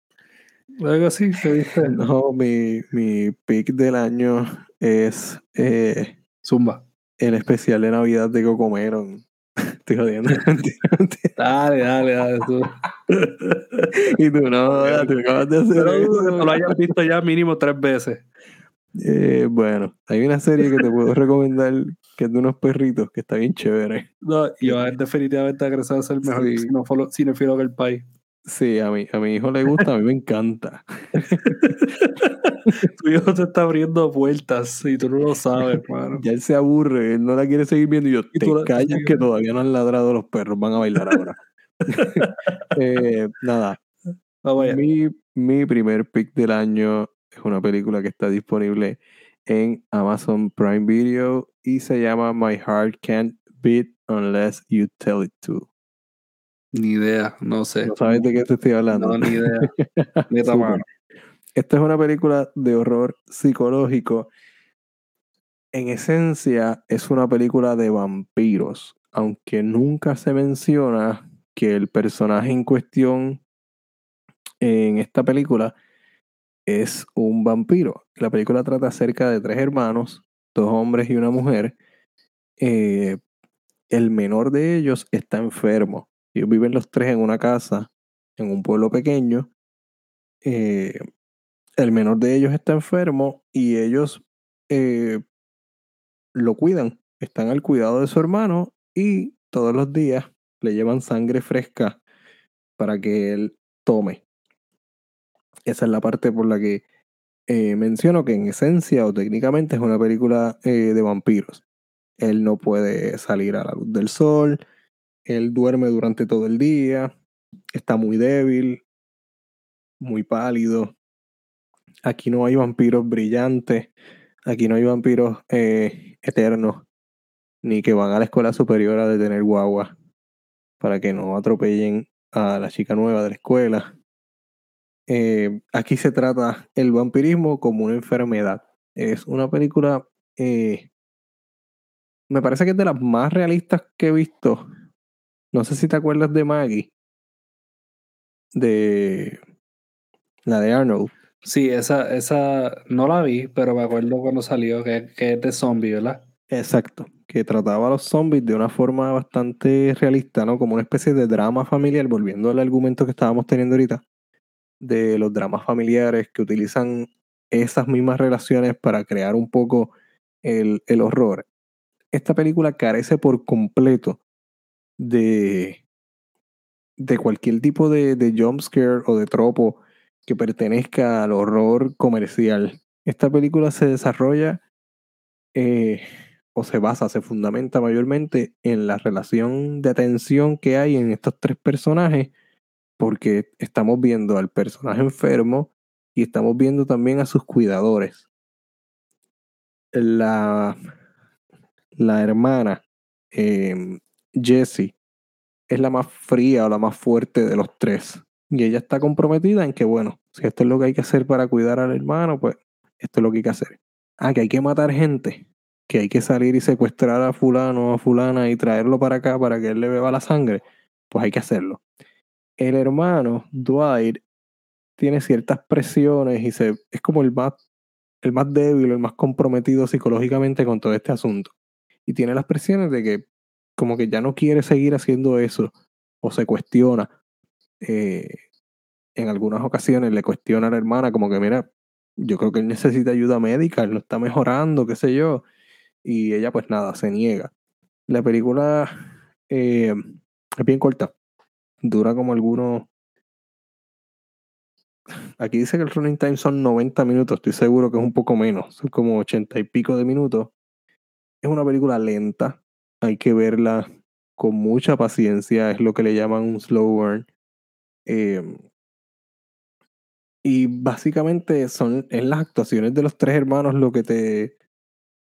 Algo así se dice. No, mi, mi pick del año es. Eh, Zumba. El especial de Navidad de Cocomeron. Estoy jodiendo. dale, dale, dale. Tú. y tú no, te acabas de hacer. Pero que lo hayas visto ya mínimo tres veces. Eh, bueno, hay una serie que te puedo recomendar que es de unos perritos que está bien chévere. No, y va definitivamente a crecer a ser mejor sí. cinefilo que el país. Sí, a mi, a mi hijo le gusta, a mí me encanta. tu hijo te está abriendo puertas y tú no lo sabes, hermano. Ya él se aburre, él no la quiere seguir viendo y yo, te callas que todavía no han ladrado los perros, van a bailar ahora. eh, nada. mi, mi primer pick del año es una película que está disponible en Amazon Prime Video y se llama My Heart Can't Beat Unless You Tell It To. Ni idea, no sé. No sabes de qué te estoy hablando. No, ni idea. Esta es una película de horror psicológico. En esencia, es una película de vampiros, aunque nunca se menciona que el personaje en cuestión en esta película es un vampiro. La película trata acerca de tres hermanos, dos hombres y una mujer. Eh, el menor de ellos está enfermo. Ellos viven los tres en una casa, en un pueblo pequeño. Eh, el menor de ellos está enfermo y ellos eh, lo cuidan, están al cuidado de su hermano y todos los días le llevan sangre fresca para que él tome. Esa es la parte por la que eh, menciono que en esencia o técnicamente es una película eh, de vampiros. Él no puede salir a la luz del sol, él duerme durante todo el día, está muy débil, muy pálido. Aquí no hay vampiros brillantes, aquí no hay vampiros eh, eternos, ni que van a la escuela superior a detener guagua para que no atropellen a la chica nueva de la escuela. Eh, aquí se trata el vampirismo como una enfermedad. Es una película, eh, me parece que es de las más realistas que he visto. No sé si te acuerdas de Maggie, de la de Arnold. Sí, esa, esa no la vi, pero me acuerdo cuando salió que, que es de zombie, ¿verdad? Exacto, que trataba a los zombies de una forma bastante realista, ¿no? Como una especie de drama familiar, volviendo al argumento que estábamos teniendo ahorita de los dramas familiares que utilizan esas mismas relaciones para crear un poco el, el horror. Esta película carece por completo de, de cualquier tipo de, de jumpscare o de tropo que pertenezca al horror comercial. Esta película se desarrolla eh, o se basa, se fundamenta mayormente en la relación de atención que hay en estos tres personajes porque estamos viendo al personaje enfermo y estamos viendo también a sus cuidadores. La, la hermana eh, Jessie es la más fría o la más fuerte de los tres. Y ella está comprometida en que, bueno, si esto es lo que hay que hacer para cuidar al hermano, pues esto es lo que hay que hacer. Ah, que hay que matar gente, que hay que salir y secuestrar a fulano o a fulana y traerlo para acá para que él le beba la sangre, pues hay que hacerlo el hermano, Dwight, tiene ciertas presiones y se, es como el más, el más débil, el más comprometido psicológicamente con todo este asunto. Y tiene las presiones de que como que ya no quiere seguir haciendo eso o se cuestiona. Eh, en algunas ocasiones le cuestiona a la hermana como que, mira, yo creo que él necesita ayuda médica, él no está mejorando, qué sé yo. Y ella pues nada, se niega. La película eh, es bien corta dura como algunos. Aquí dice que el running time son 90 minutos, estoy seguro que es un poco menos, son como 80 y pico de minutos. Es una película lenta, hay que verla con mucha paciencia, es lo que le llaman un slow burn. Em, y básicamente son en las actuaciones de los tres hermanos lo que te,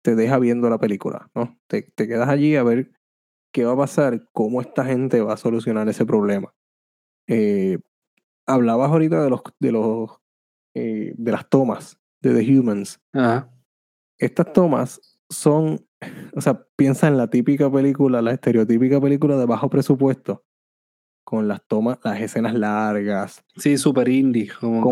te deja viendo la película, ¿no? Te, te quedas allí a ver qué va a pasar, cómo esta gente va a solucionar ese problema. Eh, hablabas ahorita de los de los eh, de las tomas de The Humans. Estas tomas son, o sea, piensa en la típica película, la estereotípica película de bajo presupuesto, con las tomas, las escenas largas. Sí, súper indie, como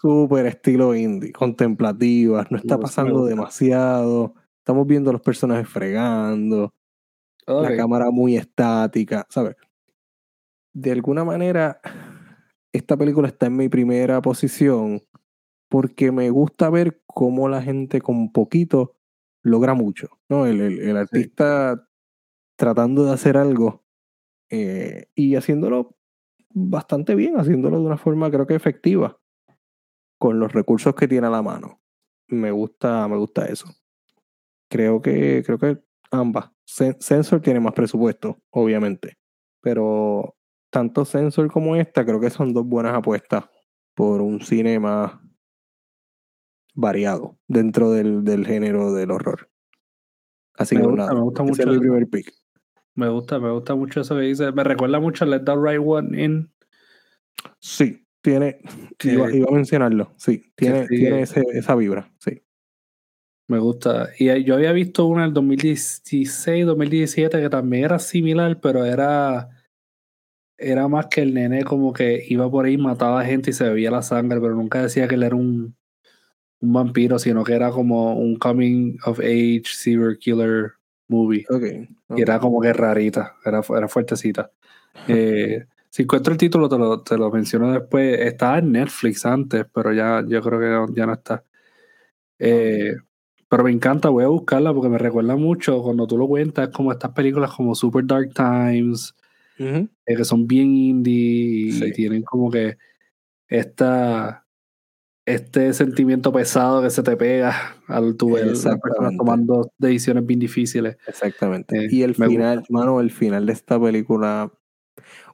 Súper estilo indie, contemplativas, no está pasando demasiado. Estamos viendo a los personajes fregando la cámara muy estática, ¿sabes? De alguna manera, esta película está en mi primera posición porque me gusta ver cómo la gente con poquito logra mucho, ¿no? El, artista tratando de hacer algo eh, y haciéndolo bastante bien, haciéndolo de una forma creo que efectiva, con los recursos que tiene a la mano. Me gusta, me gusta eso. Creo que, creo que ambas. Sensor tiene más presupuesto, obviamente. Pero tanto Sensor como esta creo que son dos buenas apuestas por un cine más variado dentro del, del género del horror. Así me que gusta, me gusta mucho. el primer pick. Me gusta, me gusta mucho eso que dice. Me recuerda mucho a Let the Right One In. Sí, tiene. Iba, a mencionarlo. Sí, tiene, tiene esa vibra. Sí. Me gusta. Y yo había visto una en el 2016, 2017 que también era similar, pero era era más que el nene como que iba por ahí, mataba gente y se bebía la sangre, pero nunca decía que él era un, un vampiro, sino que era como un coming of age serial killer movie. Okay, Y era como que rarita, era, era fuertecita. Eh, Si encuentro el título, te lo, te lo menciono después. Estaba en Netflix antes, pero ya yo creo que ya no está. Eh, pero me encanta, voy a buscarla porque me recuerda mucho cuando tú lo cuentas, como estas películas como Super Dark Times, eh, que son bien indie y tienen como que esta, este sentimiento pesado que se te pega al tu ver tomando decisiones bien difíciles. Exactamente. Eh, y el final, mano, el final de esta película.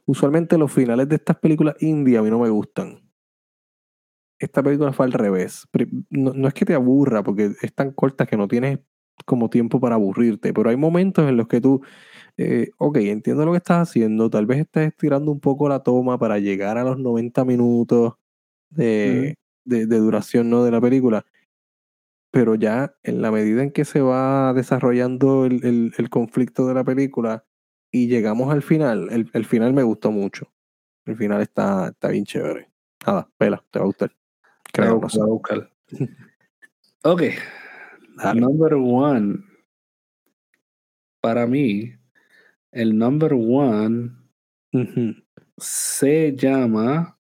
Usualmente los finales de estas películas indie a mí no me gustan. Esta película fue al revés. No, es que te aburra, porque es tan corta que no tienes como tiempo para aburrirte, pero hay momentos en los que tú, eh, ok, entiendo lo que estás haciendo, tal vez estás estirando un poco la toma para llegar a los 90 minutos de, de, duración ¿no? de la película. Pero ya en la medida en que se va desarrollando el, el, conflicto de la película y llegamos al final, el, el, final me gustó mucho. El final está, está bien chévere. Nada, vela, te va a gustar. Creo ok. Number one. Para mí, el number one se llama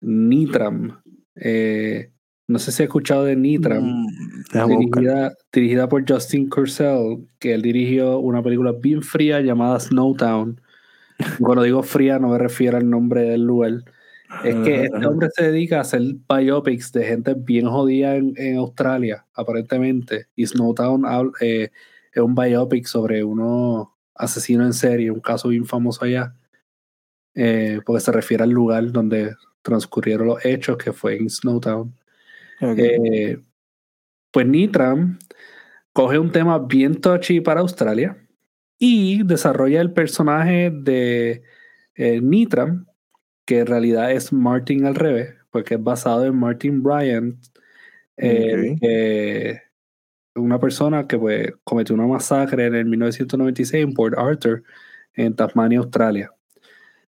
Nitram. Eh, no sé si has escuchado de Nitram, mm, dirigida, por Justin Curcell, que él dirigió una película bien fría llamada Snowtown. Cuando digo fría no me refiero al nombre del lugar. Es que este hombre se dedica a hacer biopics de gente bien jodida en, Australia, aparentemente. Y Snowtown eh, es un biopic sobre unos asesinos en serie, un caso bien famoso allá. Eh, porque se refiere al lugar donde transcurrieron los hechos, que fue en Snowtown. Eh, pues Nitram coge un tema bien touchy para Australia y desarrolla el personaje de eh, Nitram, que en realidad es Martin al revés, porque es basado en Martin Bryant, eh, una persona que pues, cometió una masacre en el 1996 en Port Arthur, en Tasmania, Australia.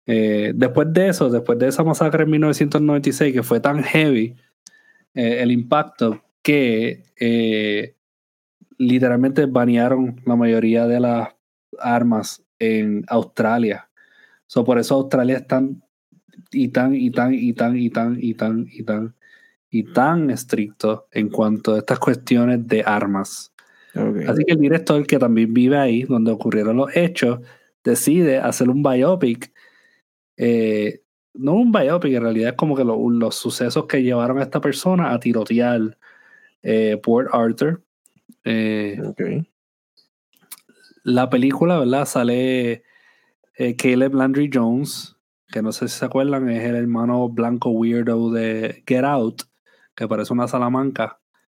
Eh, después de eso, después de esa masacre en 1996, que fue tan heavy eh, el impacto que eh, literalmente banearon la mayoría de las armas en Australia. So, por eso Australia es tan y tan y tan y tan y tan y tan y tan y tan estricto en cuanto a estas cuestiones de armas. Así que el director que también vive ahí, donde ocurrieron los hechos, decide hacer un biopic eh, no un biopic, en realidad es como que los sucesos que llevaron a esta persona a tirotear eh, Port Arthur. Eh, la película, ¿verdad? Sale Caleb Landry Jones, que no sé si se acuerdan, es el hermano blanco weirdo de Get Out, que parece una salamanca.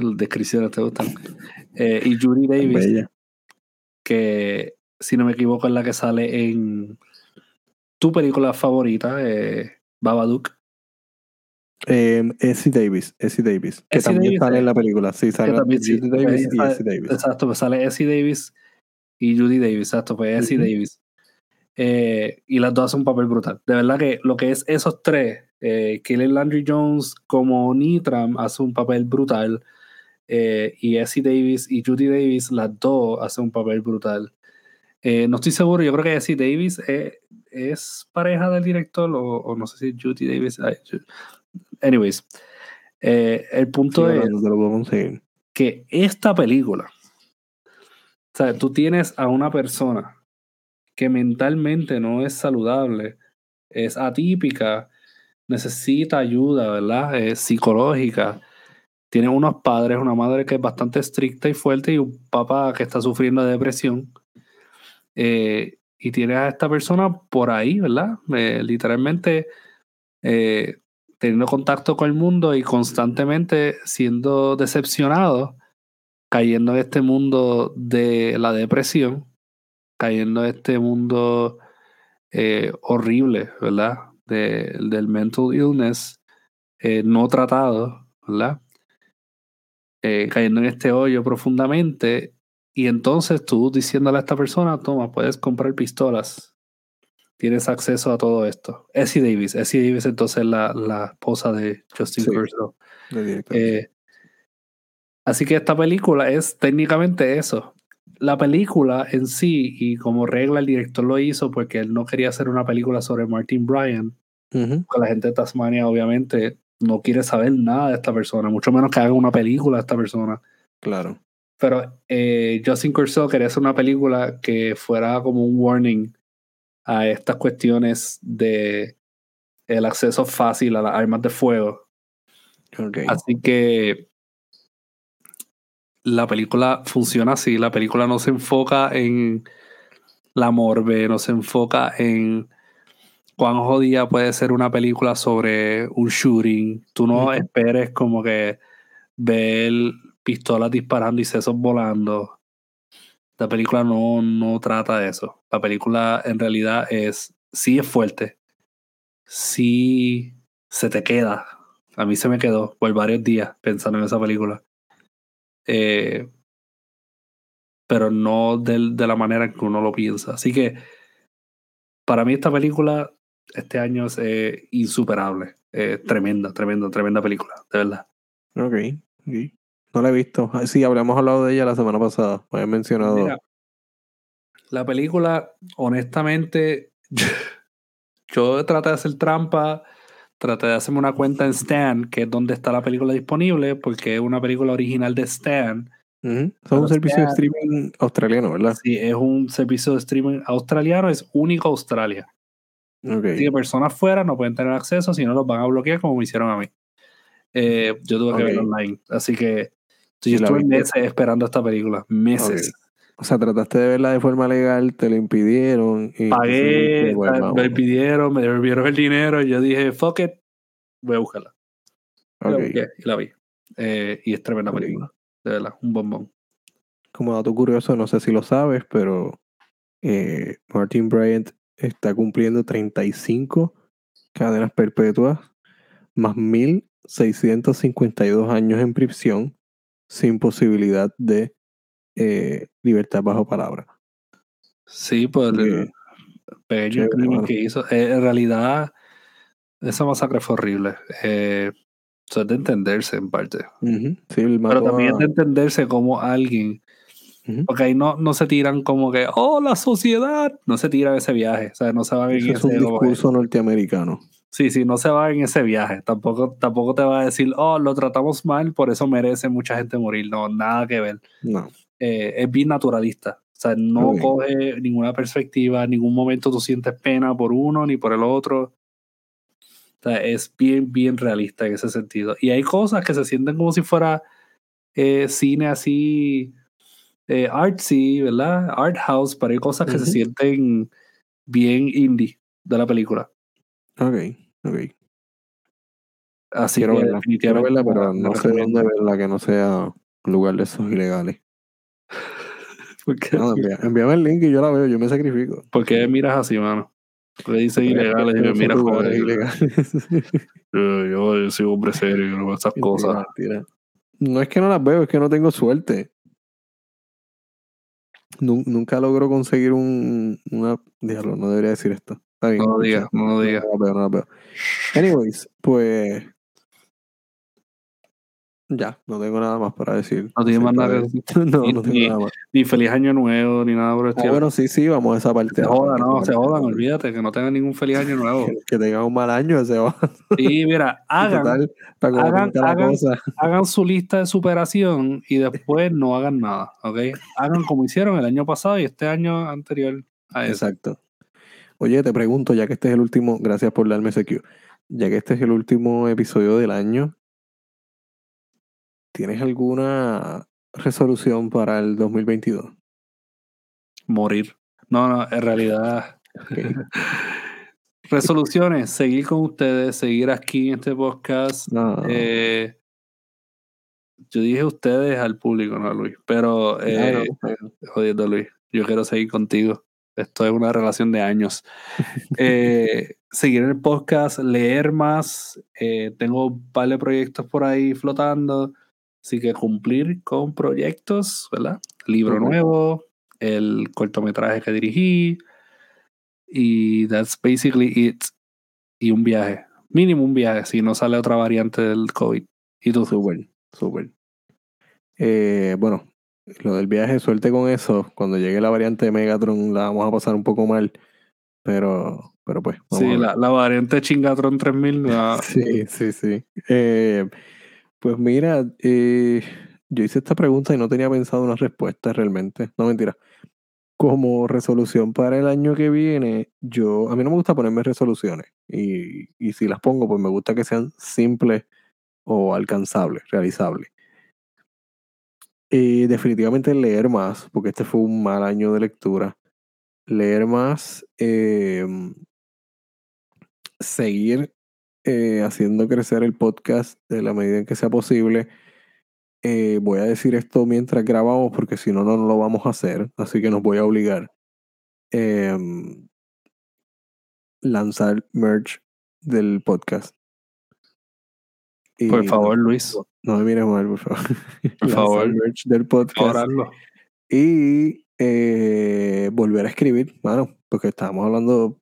descripciones te gustan. y Judy Davis, que si no me equivoco, es la que sale en tu película favorita, eh, Babadook. Eh, Essie Davis, Essie Davis, que también sale en la película, sí, sale también, Davis y Essie Davis. Exacto, pues sale Essie Davis y Judy Davis, exacto, pues Essie Davis. Eh, y las dos hacen un papel brutal. De verdad que lo que es esos tres, eh, Landry Jones como Nitram hace un papel brutal. Eh, y Essie Davis y Judy Davis, las dos hacen un papel brutal. Eh, no estoy seguro, yo creo que Jessie Davis es pareja del director o, no sé si Judy Davis. anyways, el punto es que esta película, o sea, tú tienes a una persona que mentalmente no es saludable, es atípica, necesita ayuda, ¿verdad? Es psicológica. Tiene unos padres, una madre que es bastante estricta y fuerte y un papá que está sufriendo de depresión eh, y tienes a esta persona por ahí, ¿verdad? Eh, literalmente eh, teniendo contacto con el mundo y constantemente siendo decepcionado, cayendo en este mundo de la depresión, cayendo en este mundo horrible, ¿verdad? del mental illness no tratado, ¿verdad? cayendo en este hoyo profundamente y entonces tú diciéndole a esta persona, toma, puedes comprar pistolas. Tienes acceso a todo esto. Essie Davis. Essie Davis entonces la, la esposa de Justin sí, eh, así que esta película es técnicamente eso. La película en sí, y como regla el director lo hizo porque él no quería hacer una película sobre Martin Bryan, porque la gente de Tasmania obviamente no quiere saber nada de esta persona, mucho menos que haga una película de esta persona. Claro. Pero eh, Justin Curso quería hacer una película que fuera como un warning a estas cuestiones de el acceso fácil a las armas de fuego. Ok. Así que la película funciona así. La película no se enfoca en la morbe, no se enfoca en cuán jodida puede ser una película sobre un shooting. Tú no esperes como que ver pistolas disparando y sesos volando. La película no, no trata de eso. La película en realidad es, sí es fuerte, sí se te queda. A mí se me quedó por varios días pensando en esa película. Eh, pero no del- de, la manera en que uno lo piensa. Así que para mí esta película este año es eh, insuperable. Eh, tremenda, tremenda, tremenda película, de verdad. Ok. ok. No la he visto. Ah, Sí, hablamos hablado de ella la semana pasada. Me mencionado. Mira, la película, honestamente, yo traté de hacer trampa, traté de hacerme una cuenta en Stan, que es donde está la película disponible, porque es una película original de Stan. Es un servicio de streaming australiano, ¿verdad? Sí, es un servicio de streaming australiano, es único Australia. Así que personas fuera no pueden tener acceso, si no los van a bloquear como me hicieron a mí. Eh, yo tuve que Ok. ver online, así que Sí, yo estuve meses esperando esta película, meses. O sea, trataste de verla de forma legal, te lo impidieron. Y Pagué, me vamos. pidieron, me devolvieron el dinero y yo dije, fuck it, voy a buscarla. Y La Ok. busqué y la vi. Eh, y es tremenda película, de verdad, un bombón. Como dato curioso, no sé si lo sabes, pero eh, Martin Bryant está cumpliendo 35 cadenas perpetuas más 1.652 años en prisión sin posibilidad de eh, libertad bajo palabra. Sí, por Así el pequeño chévere, crimen que hizo. Eh, en realidad, esa masacre fue horrible. Eh, eso es de entenderse en parte. Sí, Pero también a- es de entenderse como alguien. Porque ahí no, no se tiran como que, oh, la sociedad. No se tiran ese viaje. O sea, no se van en Ese es un discurso norteamericano. Sí, sí, no se va en ese viaje. Tampoco, tampoco te va a decir, oh, lo tratamos mal, por eso merece mucha gente morir. No, nada que ver. No. Eh, es bien naturalista. O sea, no coge ninguna perspectiva, en ningún momento tú sientes pena por uno ni por el otro. O sea, es bien, bien realista en ese sentido. Y hay cosas que se sienten como si fuera eh, cine así, eh, artsy, ¿verdad? Art house, pero hay cosas que se sienten bien indie de la película. Ok, ok. Así Quiero que verla. Quiero definitivamente verla, la- pero no sé dónde verla que no sea un lugar de esos ilegales. ¿Por qué, No, envía- envíame el link y yo la veo, yo me sacrifico. por qué miras así, mano? Le dicen ilegales y me que, ilegales. yo, yo, yo soy hombre serio, yo no veo estas cosas. No es que no las veo, es que no tengo suerte. Nu- nunca logro conseguir un, una... Diablo, no debería decir esto. Está bien. No lo digas, no lo digas. No las veo, no las veo. Anyways, pues... Ya, no tengo nada más para decir. No tienes más nada que acerca de- No, Ni- no tengo ni- nada más. Ni feliz año nuevo, ni nada por el Ah, bueno, sí, sí, vamos a esa parte. se jodan, no, se jodan, olvídate, que no tengan ningún feliz año nuevo. Que, tengan un mal año, se va. Y mira, hagan, Total, hagan- hagan- su lista de superación y después no hagan nada, ¿ok? Hagan como hicieron el año pasado y este año anterior a ese. Exacto. Oye, te pregunto, ya que este es el último, gracias por darme ese cue, ya que este es el último episodio del año, ¿tienes alguna resolución para el 2022? Morir. No, no, en realidad. Resoluciones, seguir con ustedes, seguir aquí en este podcast. No, Eh, yo dije ustedes al público, no a Luis, pero eh, no, no. jodiendo Luis, yo quiero seguir contigo. Esto es una relación de años. Eh, seguir el podcast, leer más. eh, tengo un par de proyectos por ahí flotando. Así que cumplir con proyectos, ¿verdad? Libro nuevo, el cortometraje que dirigí. Y that's basically it. Y un viaje. Mínimo un viaje, si no sale otra variante del COVID. ¿Y tú? Súper, súper. Eh, bueno, lo del viaje, suerte con eso. Cuando llegue la variante de Megatron la vamos a pasar un poco mal. Pero, pero pues. Sí, la, la, variante Chingatron 3000. sí, sí, sí. Eh, pues mira, eh, yo hice esta pregunta y no tenía pensado una respuesta realmente. No mentira. Como resolución para el año que viene, yo a mí no me gusta ponerme resoluciones y, y si las pongo, pues me gusta que sean simples o alcanzables, realizables. Y definitivamente leer más, porque este fue un mal año de lectura. Leer más, em, seguir eh, haciendo crecer el podcast de la medida en que sea posible. Eh, voy a decir esto mientras grabamos porque si no, no lo vamos a hacer, así que nos voy a obligar. Em, lanzar merch del podcast. por favor, Luis. No me mires mal, por favor. Por favor. merch del podcast. Y eh, volver a escribir, bueno, porque estábamos hablando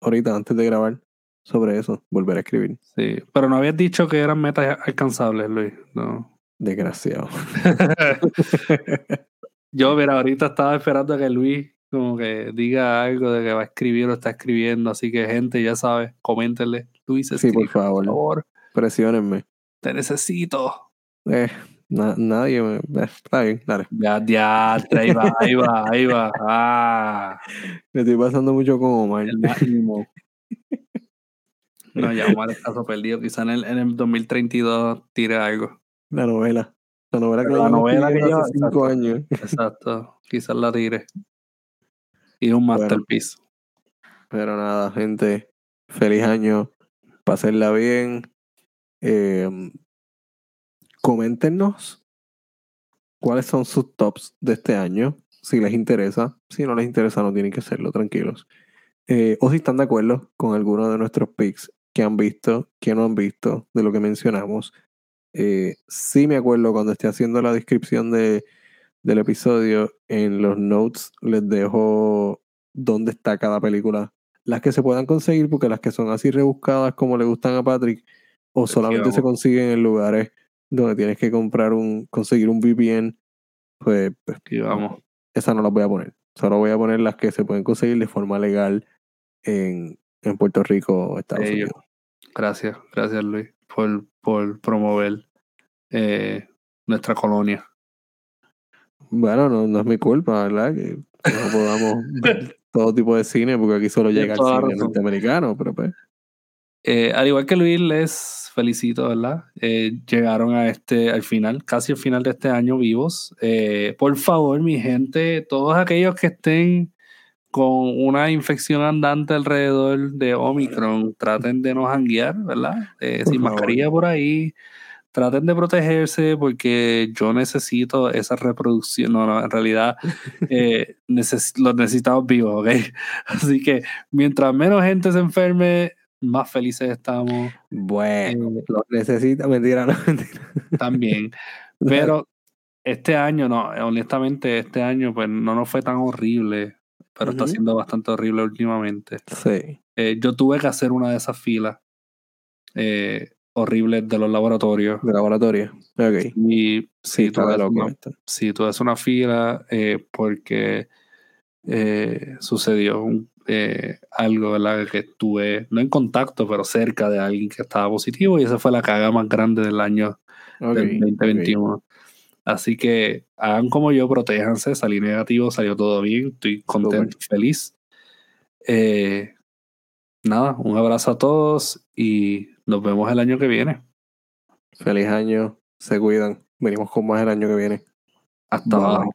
ahorita antes de grabar sobre eso, volver a escribir. Sí, pero no habías dicho que eran metas alcanzables, Luis. No. Desgraciado. Yo, mira, ahorita estaba esperando a que Luis como que diga algo de que va a escribir o está escribiendo, así que gente, ya sabe, coméntenle. Luis, sí, por favor. Por favor. Presionenme. Te necesito. Eh, nadie me. Eh, está bien, dale. Ya, ya, ahí va, ahí va, ahí va. Ah. Me estoy pasando mucho con Omar. No, ya Omar está perdido. Quizá en el, en el 2032 tire algo. La novela. La novela que, la novela que lleva hace cinco años. Exacto. Quizás la tire. Y un masterpiece. pero nada, gente. Feliz año. Pásenla bien. Eh, coméntenos cuáles son sus tops de este año. Si les interesa. Si no les interesa, no tienen que hacerlo, tranquilos. Eh, o si están de acuerdo con alguno de nuestros picks que han visto, que no han visto de lo que mencionamos. Eh, sí me acuerdo cuando esté haciendo la descripción de, del episodio, en los notes les dejo dónde está cada película. Las que se puedan conseguir, porque las que son así rebuscadas como le gustan a Patrick, o solamente se consiguen en lugares donde tienes que comprar un, conseguir un VPN, pues, pues vamos. Esa no las voy a poner. Solo voy a poner las que se pueden conseguir de forma legal en, en Puerto Rico, Estados Unidos. Gracias, gracias Luis por, por promover eh, nuestra colonia. Bueno, no, no, es mi culpa, ¿verdad? Que no podamos ver todo tipo de cine, porque aquí solo llega el cine norteamericano, pero pues. Eh, al igual que Luis, les felicito, ¿verdad? Eh, llegaron a este, al final, casi al final de este año vivos. por favor, mi gente, todos aquellos que estén con una infección andante alrededor de Omicron, traten de no janguear, ¿verdad? Eh, sin mascarilla por ahí. Traten de protegerse porque yo necesito esa reproducción. No, no, en realidad eh, los necesitamos vivos, ¿ok? Así que mientras menos gente se enferme, más felices estamos. Bueno, eh, los necesita, mentira, no, mentira. También. Pero este año, no, honestamente, este año, pues no nos fue tan horrible pero está siendo bastante horrible últimamente. Sí. Eh, yo tuve que hacer una de esas filas eh, horribles de los laboratorios. De laboratorio. Ok. Y sí, tuve, una, sí tuve una fila eh, porque sucedió algo, ¿verdad? Que estuve, no en contacto, pero cerca de alguien que estaba positivo y esa fue la caga más grande del año del 2021. Así que hagan como yo, protéjanse, salí negativo, salió todo bien, estoy contento, feliz. Eh, nada, un abrazo a todos y nos vemos el año que viene. Feliz año, se cuidan. Venimos con más el año que viene. Hasta luego.